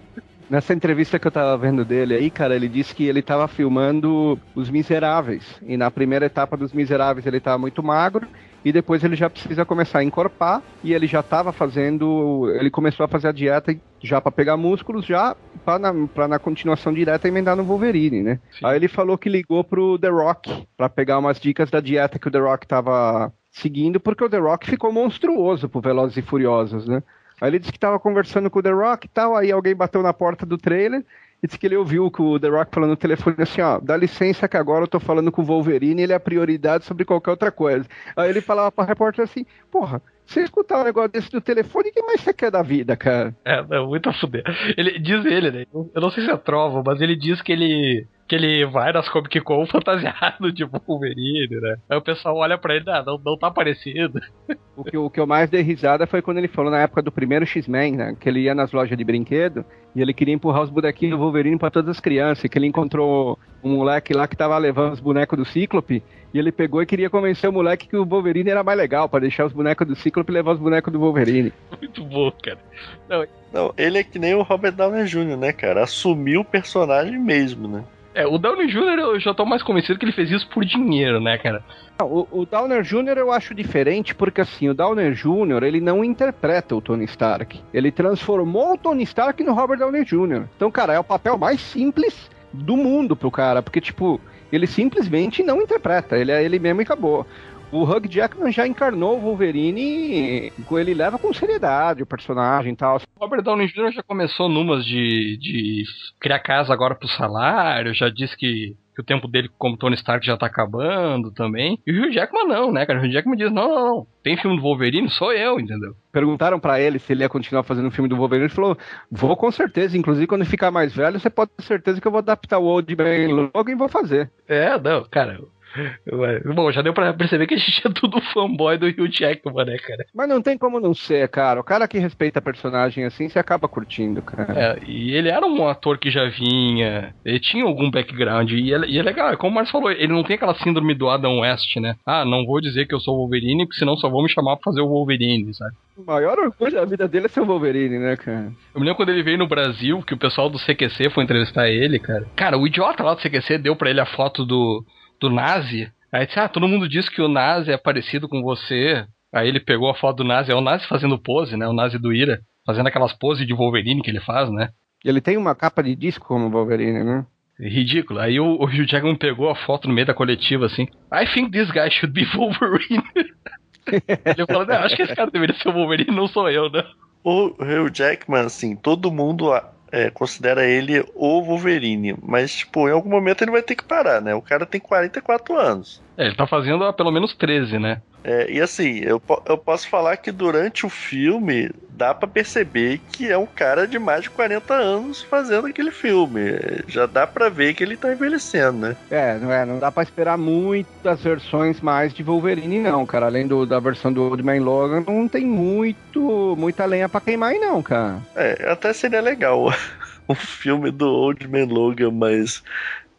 Nessa entrevista que eu tava vendo dele aí, cara, ele disse que ele tava filmando Os Miseráveis. E na primeira etapa dos Miseráveis ele tava muito magro. E depois ele já precisa começar a encorpar. E ele já tava fazendo. Ele começou a fazer a dieta já para pegar músculos, já pra na, pra na continuação direta emendar no Wolverine, né? Sim. Aí ele falou que ligou pro The Rock para pegar umas dicas da dieta que o The Rock tava seguindo, porque o The Rock ficou monstruoso pro Velozes e Furiosos, né? Aí ele disse que tava conversando com o The Rock e tal, aí alguém bateu na porta do trailer e disse que ele ouviu o The Rock falando no telefone assim, ó, dá licença que agora eu tô falando com o Wolverine, ele é a prioridade sobre qualquer outra coisa. Aí ele falava pra repórter assim, porra, você escutar um negócio desse do telefone, o que mais você quer da vida, cara? É, é muito a fuder. Ele diz ele, né? Eu não sei se é trova, mas ele diz que ele que ele vai nas Comic Con fantasiado de Wolverine, né? Aí o pessoal olha pra ele, ah, não, não tá parecido. O que, o que eu mais dei risada foi quando ele falou na época do primeiro X-Men, né? Que ele ia nas lojas de brinquedo e ele queria empurrar os bonequinhos do Wolverine para todas as crianças. Que ele encontrou um moleque lá que tava levando os bonecos do Cíclope e ele pegou e queria convencer o moleque que o Wolverine era mais legal, para deixar os bonecos do Cíclope e levar os bonecos do Wolverine. Muito bom, cara. Não, não, ele é que nem o Robert Downey Jr., né, cara? Assumiu o personagem mesmo, né? É, o Downey Jr. eu já tô mais convencido que ele fez isso por dinheiro, né, cara? O, o Downer Jr. eu acho diferente porque assim, o Downer Jr. ele não interpreta o Tony Stark. Ele transformou o Tony Stark no Robert Downey Jr. Então, cara, é o papel mais simples do mundo pro cara, porque tipo, ele simplesmente não interpreta, ele é ele mesmo e acabou o Hugh Jackman já encarnou o Wolverine, ele leva com seriedade o personagem e tal. O Robert Downey Jr. já começou numas de, de criar casa agora pro salário, já disse que que o tempo dele como Tony Stark já tá acabando também. E o Hugh Jackman não, né, cara? O Hugh Jackman diz: não, não, não. Tem filme do Wolverine? Sou eu, entendeu? Perguntaram para ele se ele ia continuar fazendo um filme do Wolverine. Ele falou: vou com certeza. Inclusive, quando ficar mais velho, você pode ter certeza que eu vou adaptar o Old Man Logan e vou fazer. É, não, cara. Bom, já deu pra perceber que a gente é tudo fanboy do Hugh Jackman, né, cara? Mas não tem como não ser, cara. O cara que respeita a personagem assim, você acaba curtindo, cara. É, e ele era um ator que já vinha, ele tinha algum background, e é, e é legal, como o Marcos falou, ele não tem aquela síndrome do Adam West, né? Ah, não vou dizer que eu sou Wolverine, porque senão só vão me chamar pra fazer o Wolverine, sabe? O maior orgulho da vida dele é ser o Wolverine, né, cara? Eu me lembro quando ele veio no Brasil, que o pessoal do CQC foi entrevistar ele, cara. Cara, o idiota lá do CQC deu pra ele a foto do, do Nazi. Aí disse, ah, todo mundo diz que o Nazi é parecido com você. Aí ele pegou a foto do Nazi, é o Nazi fazendo pose, né? O Nazi do Ira, fazendo aquelas poses de Wolverine que ele faz, né? Ele tem uma capa de disco como Wolverine, né? Ridículo. Aí o, o Hugh Jackman pegou a foto no meio da coletiva, assim. I think this guy should be Wolverine. ele falou, não, acho que esse cara deveria ser o Wolverine, não sou eu, né? O Hugh Jackman, assim, todo mundo é, considera ele o Wolverine, mas, tipo, em algum momento ele vai ter que parar, né? O cara tem 44 anos. É, ele tá fazendo há pelo menos 13, né? É, e assim, eu, eu posso falar que durante o filme dá para perceber que é um cara de mais de 40 anos fazendo aquele filme. Já dá para ver que ele tá envelhecendo, né? É, não é, não dá para esperar muitas versões mais de Wolverine não, cara. Além do, da versão do Old Man Logan, não tem muito muita lenha para queimar aí não, cara. É, até seria legal um filme do Old Man Logan, mas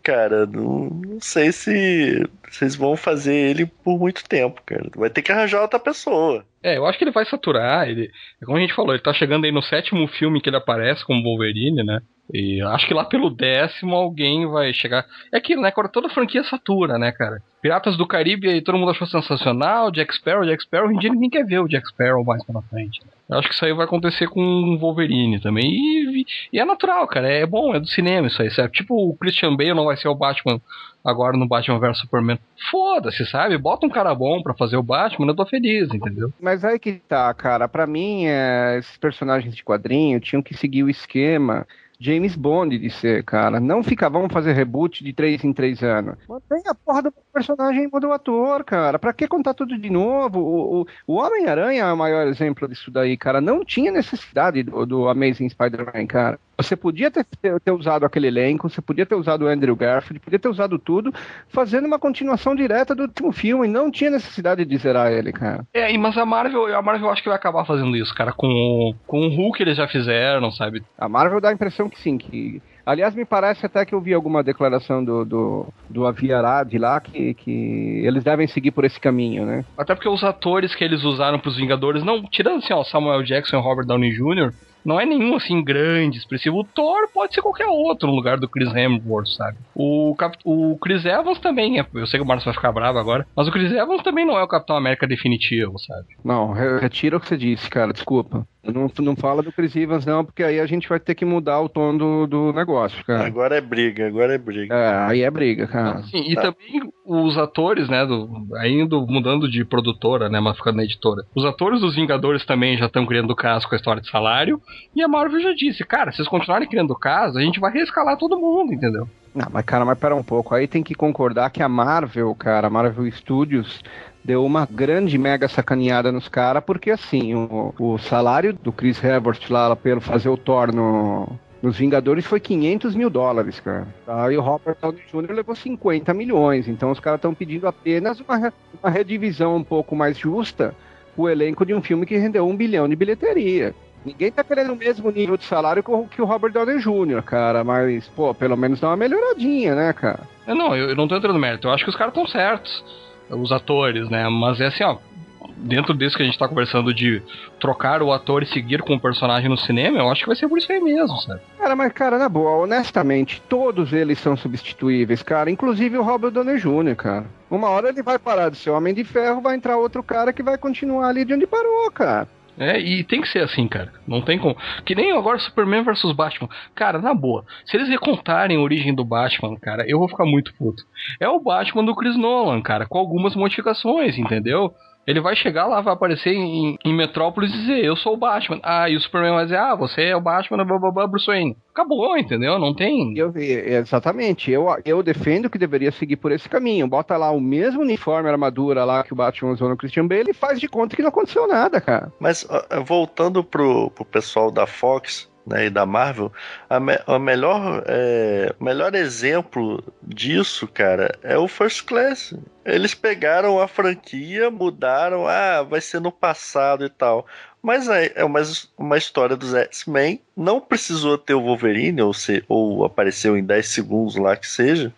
cara, não, não sei se vocês vão fazer ele por muito tempo, cara. Vai ter que arranjar outra pessoa. É, eu acho que ele vai saturar. Ele, como a gente falou, ele tá chegando aí no sétimo filme que ele aparece como Wolverine, né? E acho que lá pelo décimo alguém vai chegar. É aquilo, né? Toda franquia satura, né, cara? Piratas do Caribe aí todo mundo achou sensacional. Jack Sparrow, Jack Sparrow. Hoje em dia ninguém quer ver o Jack Sparrow mais pra frente. Eu acho que isso aí vai acontecer com o Wolverine também. E, e, é natural, cara. É bom, é do cinema isso aí, sabe? Tipo, o Christian Bale não vai ser o Batman agora no Batman vs Superman. Foda-se, sabe? Bota um cara bom pra fazer o Batman, eu tô feliz, entendeu? Mas aí que tá, cara. Pra mim, é, esses personagens de quadrinho tinham que seguir o esquema James Bond de ser, cara. Não fica, vamos fazer reboot de três em três anos. Mantém a porra do personagem e do ator, cara. Pra que contar tudo de novo? O, o, o Homem-Aranha é o maior exemplo disso daí, cara. Não tinha necessidade do, do Amazing Spider-Man, cara. Você podia ter, ter, usado aquele elenco, você podia ter usado o Andrew Garfield, podia ter usado tudo, fazendo uma continuação direta do último filme. Não tinha necessidade de zerar ele, cara. É, mas a Marvel, a Marvel acho que vai acabar fazendo isso, cara. Com, com o Hulk eles já fizeram, sabe? A Marvel dá a impressão que sim, que Aliás, me parece até que eu vi alguma declaração do, do, do Aviarad lá que, que eles devem seguir por esse caminho, né? Até porque os atores que eles usaram pros Vingadores, não, tirando assim, ó, Samuel Jackson e Robert Downey Jr., não é nenhum assim grande, expressivo. O Thor pode ser qualquer outro no lugar do Chris Hemsworth, sabe? O, Cap o Chris Evans também é. Eu sei que o Marcos vai ficar bravo agora, mas o Chris Evans também não é o Capitão América definitivo, sabe? Não, retira o que você disse, cara, desculpa. Não, não fala do Chris Evans, não, porque aí a gente vai ter que mudar o tom do, do negócio, cara. Agora é briga, agora é briga. É, aí é briga, cara. Sim, e tá. também os atores, né, do, ainda mudando de produtora, né, mas ficando na editora. Os atores dos Vingadores também já estão criando caso com a história de salário. E a Marvel já disse, cara, se vocês continuarem criando caso, a gente vai reescalar todo mundo, entendeu? Não, mas cara, mas pera um pouco. Aí tem que concordar que a Marvel, cara, a Marvel Studios deu uma grande mega sacaneada nos caras, porque assim, o, o salário do Chris Hemsworth lá pelo fazer o Thor no, nos Vingadores foi 500 mil dólares, cara. Aí o Robert Downey Jr. levou 50 milhões, então os caras estão pedindo apenas uma, uma redivisão um pouco mais justa o elenco de um filme que rendeu um bilhão de bilheteria. Ninguém tá querendo o mesmo nível de salário que o Robert Downey Jr., cara, mas, pô, pelo menos dá uma melhoradinha, né, cara? Não, eu, eu não tô entrando no mérito, eu acho que os caras estão certos os atores, né? Mas é assim, ó. Dentro disso que a gente tá conversando de trocar o ator e seguir com o personagem no cinema, eu acho que vai ser por isso aí mesmo, sabe? Cara, mas, cara, na boa, honestamente, todos eles são substituíveis, cara. Inclusive o Robert Downey Jr., cara. Uma hora ele vai parar de ser Homem de Ferro, vai entrar outro cara que vai continuar ali de onde parou, cara. É, e tem que ser assim, cara. Não tem como. Que nem agora Superman vs Batman. Cara, na boa. Se eles recontarem a origem do Batman, cara, eu vou ficar muito puto. É o Batman do Chris Nolan, cara, com algumas modificações, entendeu? Ele vai chegar lá, vai aparecer em, em Metrópolis e dizer, eu sou o Batman. Ah, e o Superman vai dizer, ah, você é o Batman, blá, blá, blá, Bruce Wayne. Acabou, entendeu? Não tem... Eu, exatamente. Eu, eu defendo que deveria seguir por esse caminho. Bota lá o mesmo uniforme, armadura lá que o Batman usou no Christian Bale e faz de conta que não aconteceu nada, cara. Mas voltando pro, pro pessoal da Fox, né, e da Marvel, a, me, melhor, é, melhor exemplo disso, cara, é o First Class. Eles pegaram a franquia, mudaram, ah, vai ser no passado e tal. Mas é, é uma, uma história dos X-Men. Não precisou ter o Wolverine, ou, se, ou apareceu em 10 segundos lá que seja.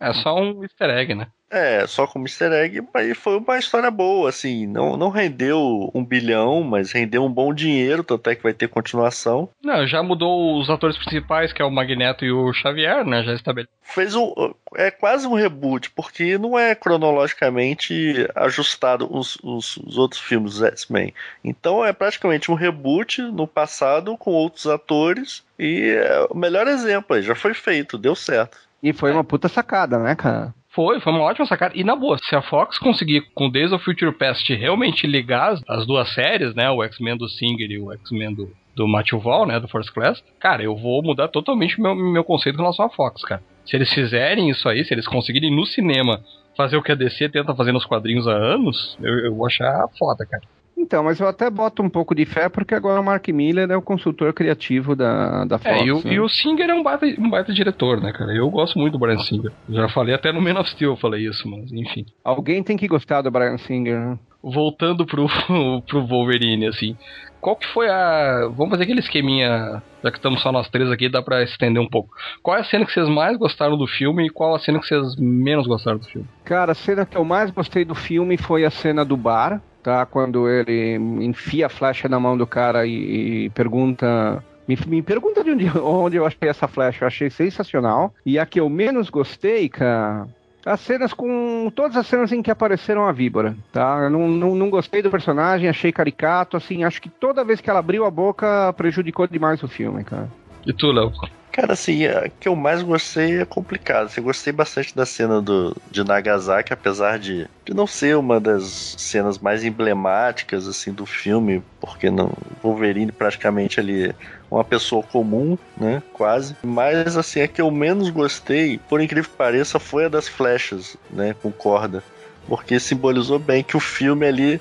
É só um easter egg, né? É, só como easter egg, mas foi uma história boa, assim, não, não rendeu um bilhão, mas rendeu um bom dinheiro, tanto é que vai ter continuação. Não, já mudou os atores principais, que é o Magneto e o Xavier, né, já estabeleceu. Fez um, é quase um reboot, porque não é cronologicamente ajustado os, os, os outros filmes dos X-Men. Então é praticamente um reboot no passado com outros atores, e é o melhor exemplo aí, já foi feito, deu certo. E foi uma puta sacada, né, cara? Foi, foi uma ótima sacada. E na boa, se a Fox conseguir com Days of Future Past realmente ligar as, as duas séries, né? O X-Men do Singer e o X-Men do, do Matthew Vaughn, né? Do First Class, cara, eu vou mudar totalmente meu, meu conceito em relação à Fox, cara. Se eles fizerem isso aí, se eles conseguirem no cinema fazer o que a DC tenta fazer nos quadrinhos há anos, eu, eu vou achar foda, cara. Então, mas eu até boto um pouco de fé porque agora o Mark Miller é o consultor criativo da, da Fox. É, e o, né? e o Singer é um baita, um baita diretor, né, cara? Eu gosto muito do Brian Singer. Já falei até no Man of Steel, eu falei isso, mas enfim. Alguém tem que gostar do Brian Singer, né? Voltando pro, pro Wolverine, assim. Qual que foi a. Vamos fazer aquele esqueminha. Já que estamos só nós três aqui, dá pra estender um pouco. Qual é a cena que vocês mais gostaram do filme e qual a cena que vocês menos gostaram do filme? Cara, a cena que eu mais gostei do filme foi a cena do bar, tá? Quando ele enfia a flecha na mão do cara e, e pergunta. Me, me, pergunta de onde, onde eu achei essa flecha. Eu achei sensacional. E a que eu menos gostei, cara. As cenas com. Todas as cenas em que apareceram a víbora, tá? Eu não, não, não gostei do personagem, achei caricato, assim. Acho que toda vez que ela abriu a boca prejudicou demais o filme, cara. E tu, Léo? Cara, assim, a que eu mais gostei é complicado. Eu gostei bastante da cena do, de Nagasaki, apesar de, de não ser uma das cenas mais emblemáticas assim do filme, porque não Wolverine praticamente ali uma pessoa comum, né, quase. Mas assim, a que eu menos gostei, por incrível que pareça, foi a das flechas, né, com corda. Porque simbolizou bem que o filme ali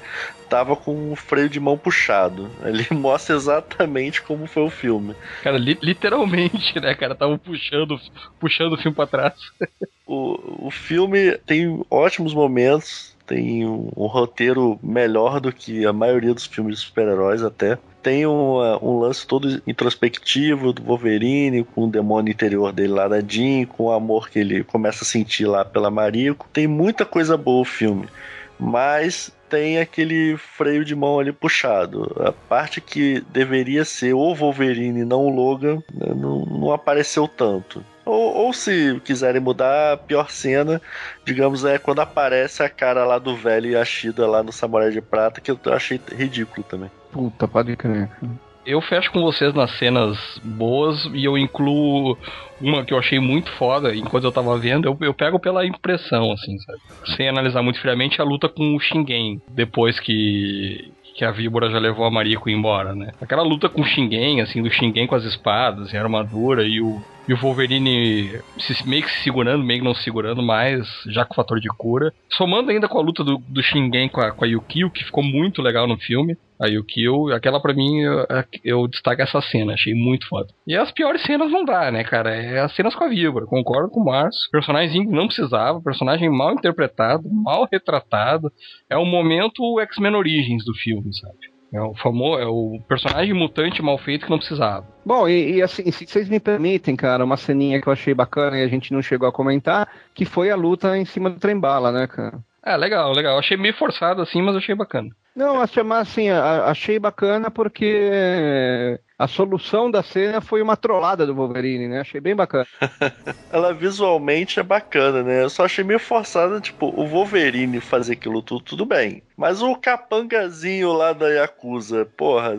tava com o freio de mão puxado. Ele mostra exatamente como foi o filme. Cara, li literalmente, né, cara? Tava puxando, puxando o filme pra trás. o, o filme tem ótimos momentos, tem um, um, roteiro melhor do que a maioria dos filmes de super-heróis até. Tem um, um, lance todo introspectivo do Wolverine, com o demônio interior dele lá da Jean, com o amor que ele começa a sentir lá pela Mariko. Tem muita coisa boa o filme mas tem aquele freio de mão ali puxado. A parte que deveria ser o Wolverine, não o Logan, né, não, não apareceu tanto. Ou, ou, se quiserem mudar, a pior cena, digamos, é quando aparece a cara lá do velho Yashida lá no Samurai de Prata, que eu achei ridículo também. Puta, pode crer eu fecho com vocês nas cenas boas e eu incluo uma que eu achei muito foda enquanto eu tava vendo. Eu, eu pego pela impressão, assim, sabe? Sem analisar muito friamente a luta com o Shingen. Depois que, que a víbora já levou a Mariko embora, né? Aquela luta com o Shingen, assim, do Shingen com as espadas e a armadura e o, e o Wolverine se, meio que se segurando, meio que não se segurando mais, já com o fator de cura. Somando ainda com a luta do, do Shingen com a, com a Yukio, que ficou muito legal no filme. A Yukio, aquela pra mim, eu, eu destaco essa cena, achei muito foda. E as piores cenas não dá, né, cara? É as cenas com a víbora, concordo com o Márcio. Personagem não precisava, personagem mal interpretado, mal retratado. É o momento X-Men Origins do filme, sabe? É o famoso, é o personagem mutante mal feito que não precisava. Bom, e, e, assim, se vocês me permitem, cara, uma ceninha que eu achei bacana e a gente não chegou a comentar, que foi a luta em cima do trem bala, né, cara? É, legal, legal. Achei meio forçado assim, mas achei bacana. Não, assim, achei bacana porque a solução da cena foi uma trollada do Wolverine, né? Achei bem bacana. Ela visualmente é bacana, né? Eu só achei meio forçada, tipo, o Wolverine fazer aquilo tudo, tudo bem. Mas o capangazinho lá da Yakuza, porra,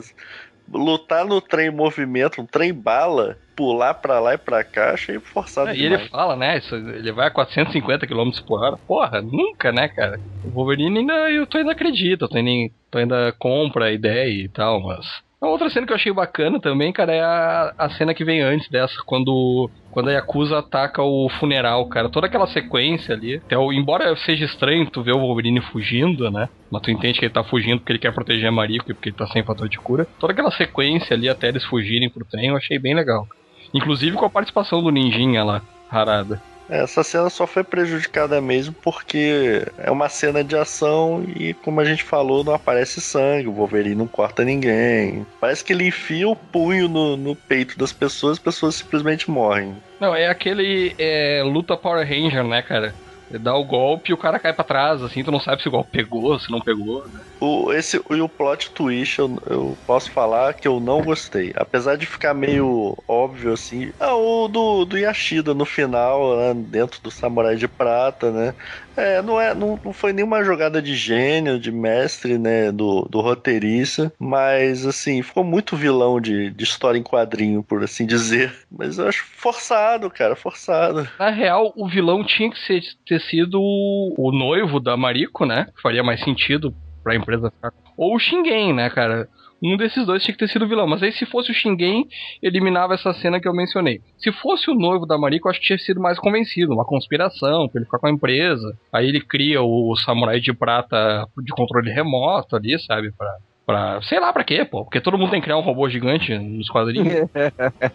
lutar no trem movimento, um trem bala, pular pra lá e pra cá, achei forçado é, E ele fala, né, isso, ele vai a 450 km por hora. Porra, nunca, né, cara? O Wolverine ainda, eu tô ainda acredito, eu tô ainda, tô ainda compra a ideia e tal, mas A outra cena que eu achei bacana também, cara, é a, a cena que vem antes dessa, quando, quando a Yakuza ataca o funeral, cara. Toda aquela sequência ali. Até o, embora seja estranho tu ver o Wolverine fugindo, né? Mas tu entende que ele tá fugindo porque ele quer proteger a Mariko e porque ele tá sem fator de cura. Toda aquela sequência ali até eles fugirem pro trem eu achei bem legal. Inclusive com a participação do Ninjinha lá, Harada. Essa cena só foi prejudicada mesmo porque é uma cena de ação e, como a gente falou, não aparece sangue, o Wolverine não corta ninguém. Parece que ele enfia o punho no, no peito das pessoas e as pessoas simplesmente morrem. Não, é aquele é, luta Power Ranger, né, cara? Dá o golpe e o cara cai para trás, assim, tu não sabe se o golpe pegou, se não pegou, né? O, esse, e o plot twist, eu, eu posso falar que eu não gostei. Apesar de ficar meio óbvio, assim. Ah, o do, do Yashida no final, né, dentro do Samurai de Prata, né? É, não, é, não, não foi nenhuma jogada de gênio, de mestre, né, do, do roteirista, mas, assim, ficou muito vilão de, de história em quadrinho, por assim dizer. Mas eu acho forçado, cara, forçado. Na real, o vilão tinha que ser, ter sido o noivo da Mariko, né? Faria mais sentido pra empresa ficar. Ou o Shingen, né, cara? Um desses dois tinha que ter sido vilão. Mas aí, se fosse o Shingen, eliminava essa cena que eu mencionei. Se fosse o noivo da Mariko, eu acho que tinha sido mais convencido. Uma conspiração, pra ele ficar com a empresa. Aí ele cria o samurai de prata de controle remoto ali, sabe? Pra Pra, sei lá pra quê, pô. Porque todo mundo tem que criar um robô gigante nos quadrinhos.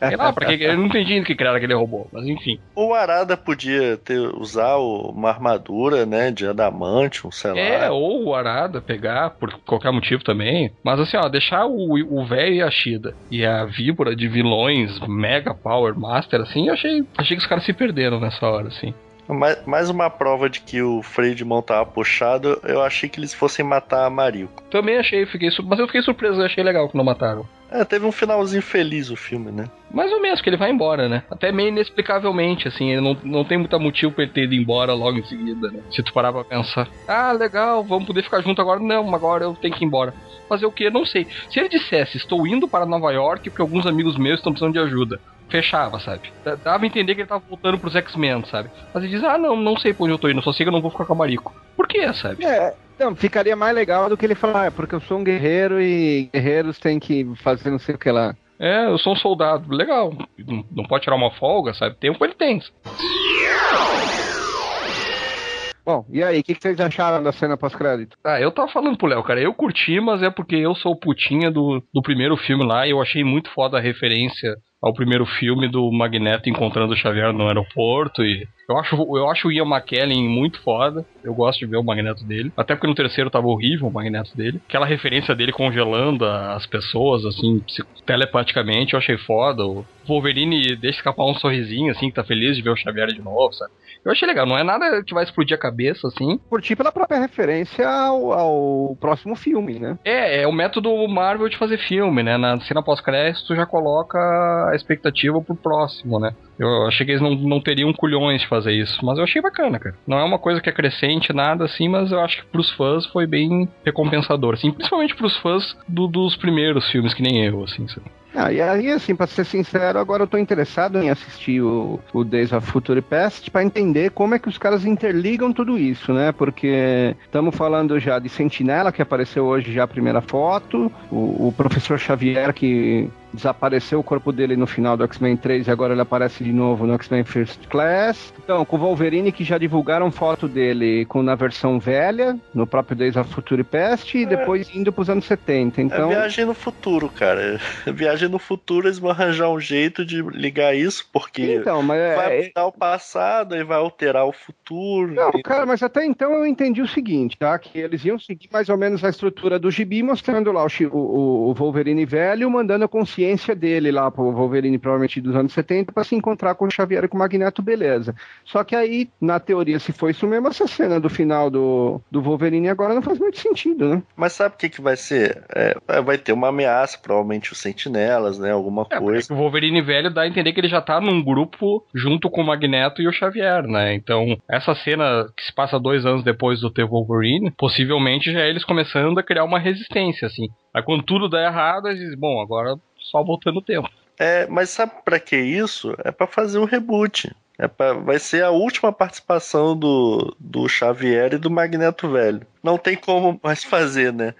sei lá pra quê. Eu não entendi que criaram aquele robô, mas enfim. O Arada podia ter, usar uma armadura, né, de adamantium, sei É, lá. ou o Arada pegar, por qualquer motivo também. Mas assim, ó, deixar o velho e a Shida e a víbora de vilões Mega Power Master, assim, eu achei, achei que os caras se perderam nessa hora, assim. Mais, mais uma prova de que o freio de mão tava puxado, eu achei que eles fossem matar a Mariko. Também achei, fiquei mas eu fiquei surpreso, eu achei legal que não mataram. É, teve um finalzinho feliz o filme, né? Mais ou menos, que ele vai embora, né? Até meio inexplicavelmente, assim, não, não tem muita motivo pra ele ter ido embora logo em seguida, né? Se tu parar pra pensar. Ah, legal, vamos poder ficar junto agora. Não, agora eu tenho que ir embora. Fazer o quê? Não sei. Se ele dissesse, estou indo para Nova York porque alguns amigos meus estão precisando de ajuda. Fechava, sabe? Dava a entender que ele tava voltando pros X-Men, sabe? Mas ele diz, ah, não, não sei pra onde eu tô indo, só sei que eu não vou ficar com a Marico. Por quê, sabe? É, então, ficaria mais legal do que ele falar, ah, é porque eu sou um guerreiro e guerreiros têm que fazer não sei o que lá. É, eu sou um soldado. Legal. Não, não pode tirar uma folga, sabe? Tempo ele tem. Bom, e aí, o que, que vocês acharam da cena pós-crédito? Ah, eu tava falando pro Léo, cara, eu curti, mas é porque eu sou o putinha do, do primeiro filme lá e eu achei muito foda a referência ao primeiro filme do Magneto encontrando o Xavier no aeroporto e eu acho, eu acho o Ian McKellen muito foda. Eu gosto de ver o Magneto dele. Até porque no terceiro tava horrível o Magneto dele. Aquela referência dele congelando as pessoas, assim, telepaticamente, eu achei foda. O Wolverine deixa escapar um sorrisinho, assim, que tá feliz de ver o Xavier de novo, sabe? Eu achei legal. Não é nada que vai explodir a cabeça, assim. Curti pela própria referência ao, ao próximo filme, né? É, é o método Marvel de fazer filme, né? Na cena pós-crédito tu já coloca a expectativa pro próximo, né? Eu achei que eles não, não teriam culhões de fazer isso, mas eu achei bacana, cara. Não é uma coisa que acrescente nada assim, mas eu acho que pros fãs foi bem recompensador, assim, principalmente pros fãs do- dos primeiros filmes, que nem eu, assim, sabe? Ah, e aí, assim, pra ser sincero, agora eu tô interessado em assistir o, o Days of Future Past pra entender como é que os caras interligam tudo isso, né? Porque estamos falando já de Sentinela, que apareceu hoje já a primeira foto, o, o professor Xavier, que desapareceu o corpo dele no final do X-Men 3 e agora ele aparece de novo no X-Men First Class. Então, com o Wolverine, que já divulgaram foto dele com, na versão velha, no próprio Days of Future Past, e depois indo pros anos 70. Então, É viagem no futuro, cara. Viagem no futuro, eles vão arranjar um jeito de ligar isso, porque então mas é- vai mudar o passado e vai alterar o futuro. Não, cara, mas até então eu entendi o seguinte, tá? Que eles iam seguir mais ou menos a estrutura do gibi, mostrando lá o- o- o Wolverine velho, mandando a consciência dele lá pro Wolverine, provavelmente dos anos 70, pra se encontrar com o Xavier e com o Magneto, beleza. Só que aí, na teoria, se foi isso mesmo, essa cena do final do, do Wolverine agora não faz muito sentido, né? Mas sabe o que, que vai ser? É, é, vai ter uma ameaça, provavelmente os sentinelas, né? Alguma É, coisa. o Wolverine velho dá a entender que ele já tá num grupo junto com o Magneto e o Xavier, né? Então, essa cena que se passa dois anos depois do The Wolverine, possivelmente já é eles começando a criar uma resistência, assim. Aí quando tudo dá errado, eles dizem, bom, agora só voltando o tempo. É, mas sabe pra que isso? É pra fazer um reboot. É pra, vai ser a última participação do, do Xavier e do Magneto Velho. Não tem como mais fazer, né?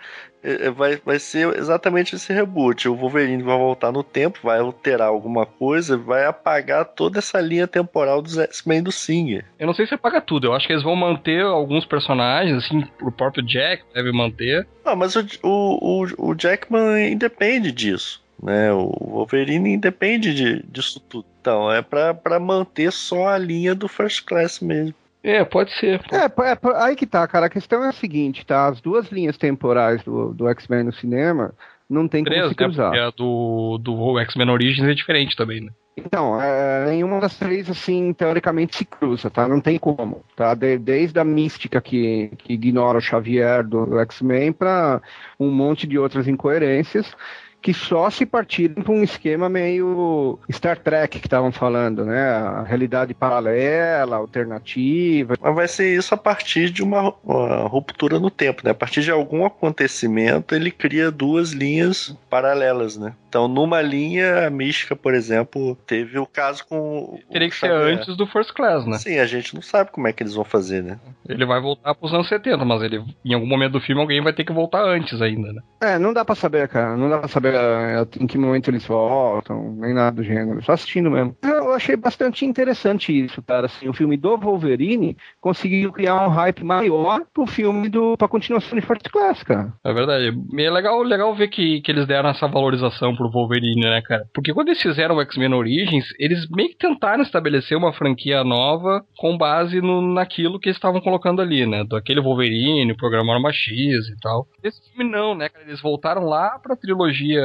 é, é, vai, vai ser exatamente esse reboot. O Wolverine vai voltar no tempo, vai alterar alguma coisa, vai apagar toda essa linha temporal dos X-Men do Singer. Eu não sei se apaga tudo, eu acho que eles vão manter alguns personagens, assim, o próprio Jack deve manter. Não, mas o, o, o, o Jackman independe disso. Né, o Wolverine independe de, disso tudo. Então, é para manter só a linha do First Class mesmo. É, pode ser. É, é, aí que tá, cara. A questão é a seguinte, tá? As duas linhas temporais do, do X-Men no cinema não tem como se cruzar. Né? a do, do X-Men Origins é diferente também, né? Então, é, nenhuma das três, assim, teoricamente se cruza, tá? Não tem como, tá? De, desde a mística que, que ignora o Xavier do, do X-Men para um monte de outras incoerências que só se partirem para um esquema meio Star Trek que estavam falando, né? A realidade paralela, alternativa. Mas vai ser isso a partir de uma, uma, ruptura no tempo, né? A partir de algum acontecimento, ele cria duas linhas paralelas, né? Então, numa linha, a mística, por exemplo, teve o caso com. Teria que ser antes do First Class, né? Sim, a gente não sabe como é que eles vão fazer, né? Ele vai voltar para os anos 70, mas ele, em algum momento do filme alguém vai ter que voltar antes ainda, né? É, não dá para saber, cara. Não dá para saber é, em que momento eles voltam, nem nada do gênero. Só assistindo mesmo. Eu achei bastante interessante isso, cara. Assim, o filme do Wolverine conseguiu criar um hype maior pro filme do pra continuação de First Class, cara. É verdade. E é legal, legal ver que, que eles deram essa valorização pro Wolverine, né, cara? Porque quando eles fizeram o X-Men Origins, eles meio que tentaram estabelecer uma franquia nova com base no, naquilo que eles estavam colocando ali, né? Do aquele Wolverine, o programa Arma X e tal. Esse filme não, né, cara? Eles voltaram lá pra trilogia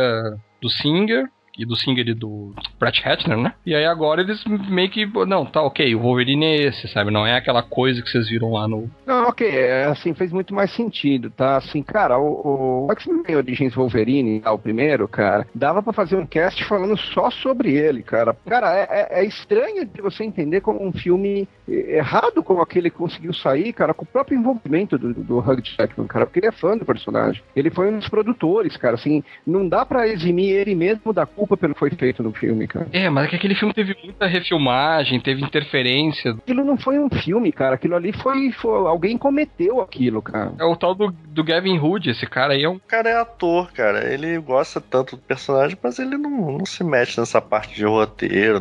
do Singer, e do Singer e do Brett Hatner, né? E aí agora eles meio que. Não, tá ok, o Wolverine é esse, sabe? Não é aquela coisa que vocês viram lá no. Não, ok, é, assim, fez muito mais sentido, tá? Assim, cara, o, o X-Men Origins Wolverine, tá, o primeiro, cara, dava para fazer um cast falando só sobre ele, cara. Cara, é, é, é estranho de você entender como um filme errado como aquele conseguiu sair, cara, com o próprio envolvimento do, do Hugh Jackman, cara, porque ele é fã do personagem. Ele foi um dos produtores, cara, assim, não dá para eximir ele mesmo da culpa pelo que foi feito no filme, cara. É, mas é que aquele filme teve muita refilmagem, teve interferência. Aquilo não foi um filme, cara, aquilo ali foi, foi alguém cometeu aquilo, cara. É o tal do, do Gavin Hood, esse cara aí é um... O cara é ator, cara, ele gosta tanto do personagem, mas ele não, não se mexe nessa parte de roteiro,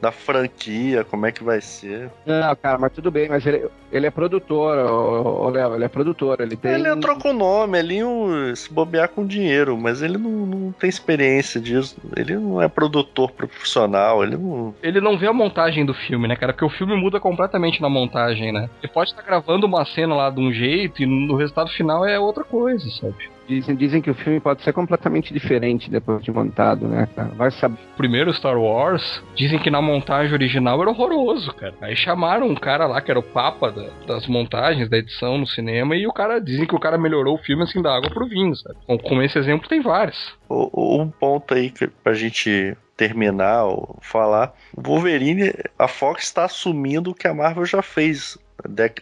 da franquia, como é que vai ser. Não, cara, mas tudo bem, mas ele, ele é produtor, o Léo, ele é produtor, ele tem... Ele entrou com o nome ali, um, se bobear com dinheiro, mas ele não, não tem experiência disso, ele não é produtor profissional, ele não... Ele não vê a montagem do filme, né, cara, porque o filme muda completamente na montagem, né? Ele pode estar gravando uma cena lá de um jeito e no resultado final é outra coisa, sabe? Dizem, dizem que o filme pode ser completamente diferente depois de montado, né, cara? Vai saber. Primeiro Star Wars, dizem que na montagem original era horroroso, cara. Aí chamaram um cara lá que era o papa da, das montagens, da edição no cinema, e o cara dizem que o cara melhorou o filme assim da água pro vinho, sabe? Com, com esse exemplo tem vários. Um ponto aí que, pra gente terminar ou falar, o Wolverine, a Fox está assumindo o que a Marvel já fez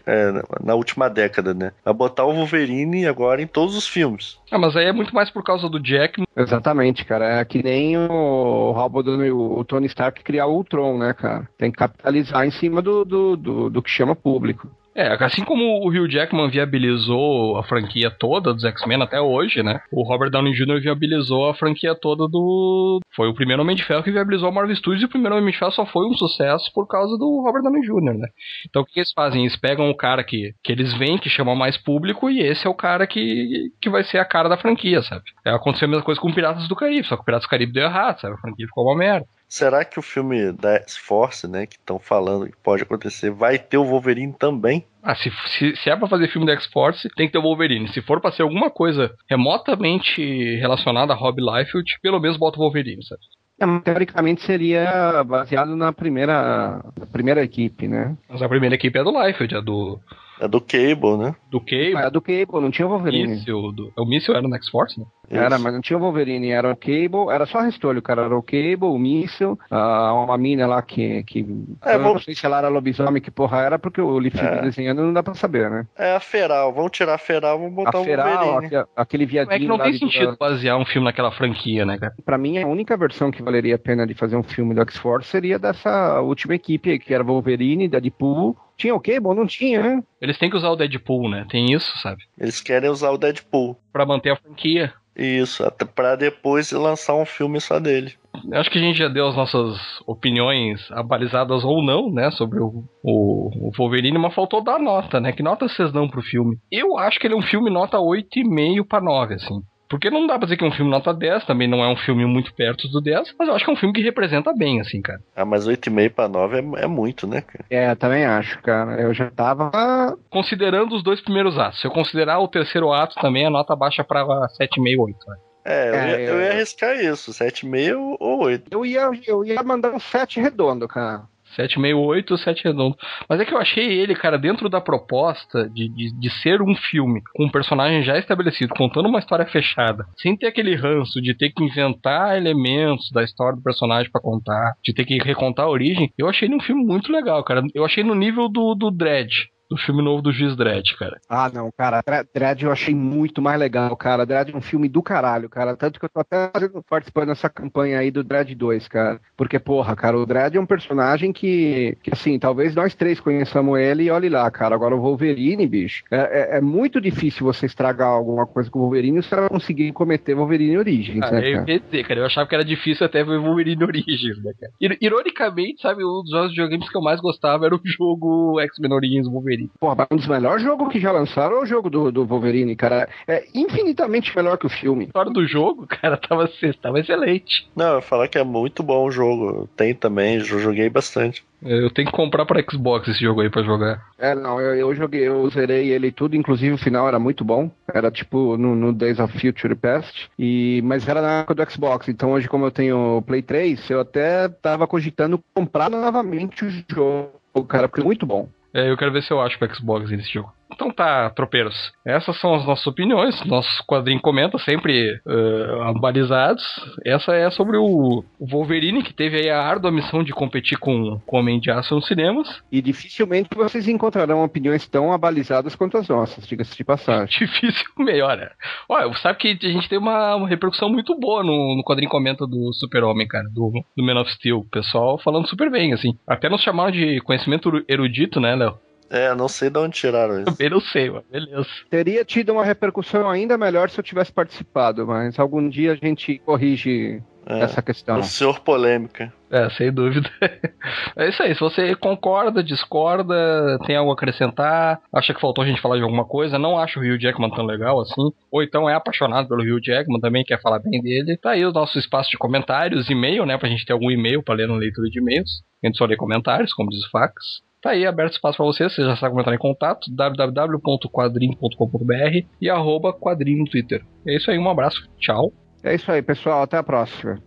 é, na última década, né? A botar o Wolverine agora em todos os filmes. Ah, mas aí é muito mais por causa do Jack. Exatamente, cara. É que nem o Robert, o Tony Stark criar o Ultron, né, cara? Tem que capitalizar em cima do, do, do, do que chama público. É, assim como o Hugh Jackman viabilizou a franquia toda dos X-Men até hoje, né? O Robert Downey Jr. viabilizou a franquia toda do. Foi o primeiro Homem de Ferro que viabilizou a Marvel Studios e o primeiro Homem de Ferro só foi um sucesso por causa do Robert Downey Jr., né? Então o que eles fazem? Eles pegam o cara que, que eles veem, que chama mais público, e esse é o cara que, que vai ser a cara da franquia, sabe? É, aconteceu a mesma coisa com Piratas do Caribe, só que o Piratas do Caribe deu errado, sabe? A franquia ficou uma merda. Será que o filme da X-Force, né, que estão falando que pode acontecer, vai ter o Wolverine também? Ah, se, se, se é pra fazer filme da X-Force, tem que ter o Wolverine. Se for pra ser alguma coisa remotamente relacionada a Rob Liefeld, pelo menos bota o Wolverine, sabe? É, teoricamente seria baseado na primeira, na primeira equipe, né? Mas a primeira equipe é do Liefeld, é do é do Cable, né? Do Cable? Ah, é do Cable, não tinha o Wolverine. Míssil, do... O Míssil era no X-Force, né? Era, mas não tinha o Wolverine, era o Cable, era só restolho, cara. Era o Cable, o Míssil, uh, uma mina lá que. que é, eu vou... não sei se ela era lobisomem, que porra era, porque o Leaf é. desenhando não dá pra saber, né? É a Feral, vamos tirar a Feral, vamos botar a o Feral, Wolverine. aquele viadinho. É que não tem sentido basear um filme naquela franquia, né, cara? Pra mim, a única versão que valeria a pena de fazer um filme do X-Force seria dessa última equipe, que era Wolverine, Deadpool Tinha o Cable? Não tinha, né? Eles têm que usar o Deadpool, né? Tem isso, sabe? Eles querem usar o Deadpool. Pra manter a franquia. Isso, até pra depois lançar um filme só dele. Acho que a gente já deu as nossas opiniões abalizadas ou não, né, sobre o, o, o Wolverine, mas faltou dar nota, né? Que nota vocês dão pro filme? Eu acho que ele é um filme nota 8,5 pra 9, assim. Porque não dá pra dizer que é um filme nota 10, também não é um filme muito perto do 10, mas eu acho que é um filme que representa bem, assim, cara. Ah, mas 8,5 pra 9 é, é muito, né, cara? É, também acho, cara. Eu já tava. Considerando os dois primeiros atos. Se eu considerar o terceiro ato também, a nota baixa pra 7,5, 8, né? É, eu, É, ia, eu eu- ia arriscar isso, 7,5 ou 8. Eu ia, eu ia mandar um 7 redondo, cara. 768, 7 redondo. Mas é que eu achei ele, cara, dentro da proposta de, de, de ser um filme com um personagem já estabelecido, contando uma história fechada, sem ter aquele ranço de ter que inventar elementos da história do personagem pra contar, de ter que recontar a origem, eu achei ele um filme muito legal, cara. Eu achei no nível do, do Dredd. Do filme novo do Juiz Dredd, cara. Ah, não, cara. Dre- Dredd eu achei muito mais legal, cara. Dredd é um filme do caralho, cara. Tanto que eu tô até fazendo- participando dessa campanha aí do Dredd 2, cara. Porque, porra, cara, o Dredd é um personagem que, que assim, talvez nós três conheçamos ele e olhe lá, cara. Agora o Wolverine, bicho, é, é- é muito difícil você estragar alguma coisa com o Wolverine se ela conseguir cometer Wolverine Origins, Ah, né, eu cara? ia dizer, cara, eu achava que era difícil até ver Wolverine Origins, né, cara? Ir- Ironicamente, sabe, um dos jogos de videogames que eu mais gostava era o jogo X-Men Origins Wolverine. Porra, mas um dos melhores jogos que já lançaram é o jogo do, do Wolverine, cara. É infinitamente melhor que o filme. A história do jogo, cara, tava, tava excelente. Não, eu ia falar que é muito bom o jogo. Tem também, eu joguei bastante. Eu tenho que comprar pra Xbox esse jogo aí pra jogar. É, não, eu, eu joguei, eu zerei ele tudo, inclusive o final era muito bom. Era tipo no, no Days of Future Past. E, mas era na época do Xbox. Então hoje, como eu tenho o Play 3, eu até tava cogitando comprar novamente o jogo, cara, porque é muito bom. É, eu quero ver se eu acho pro Xbox esse jogo. Então tá, tropeiros. Essas são as nossas opiniões. Nosso quadrinho comenta sempre eh, balizados. Essa é sobre o Wolverine, que teve aí a árdua missão de competir com o Homem de Aço nos cinemas. E dificilmente vocês encontrarão opiniões tão abalizadas quanto as nossas, diga-se de passagem. Difícil melhora. Olha, sabe que a gente tem uma, uma repercussão muito boa no, no quadrinho comenta do Super-Homem, cara, do, do Man of Steel. O pessoal falando super bem, assim. Até nos chamaram de conhecimento erudito, né, Léo? É, não sei de onde tiraram isso. Também não sei, mas beleza. Teria tido uma repercussão ainda melhor se eu tivesse participado, mas algum dia a gente corrige É. essa questão. O senhor polêmica. É, sem dúvida. É isso aí. Se você concorda, discorda, tem algo a acrescentar, acha que faltou a gente falar de alguma coisa, não acha o Rio Jackman tão legal assim, ou então é apaixonado pelo Rio Jackman, também quer falar bem dele, tá aí o nosso espaço de comentários, e-mail, né, pra gente ter algum e-mail pra ler na leitura de e-mails. A gente só lê comentários, como diz o Fax. Tá aí aberto espaço pra você, você já sabe como entrar em contato, www.quadrinho.com.br e arroba quadrinho no Twitter. É isso aí, um abraço, tchau. É isso aí, pessoal. Até a próxima.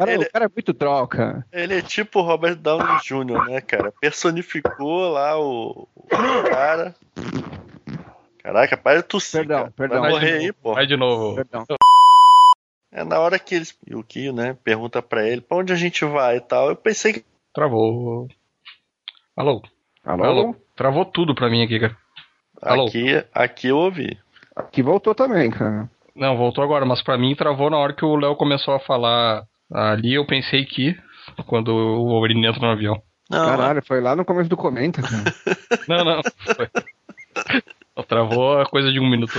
Cara, Ele- O cara é muito troca. Ele é tipo o Robert Downey Jr., né, cara? Personificou lá o, o cara. Caraca, para de tossir. Perdão, cara. perdão. Vai morrer novo. aí, pô. Vai de novo. Perdão. É na hora que eles. E o Kio, né? Pergunta pra ele pra onde a gente vai e tal. Eu pensei que. Travou. Alô? Alô? Alô? Travou tudo pra mim aqui, cara. Alô? Aqui, aqui eu ouvi. Aqui voltou também, cara. Não, voltou agora, mas pra mim travou na hora que o Léo começou a falar ali. Eu pensei que, quando o Wolverine entra no avião. Não, Caralho, foi lá no começo do comenta, cara. Não, não. Foi. Travou a coisa de um minuto.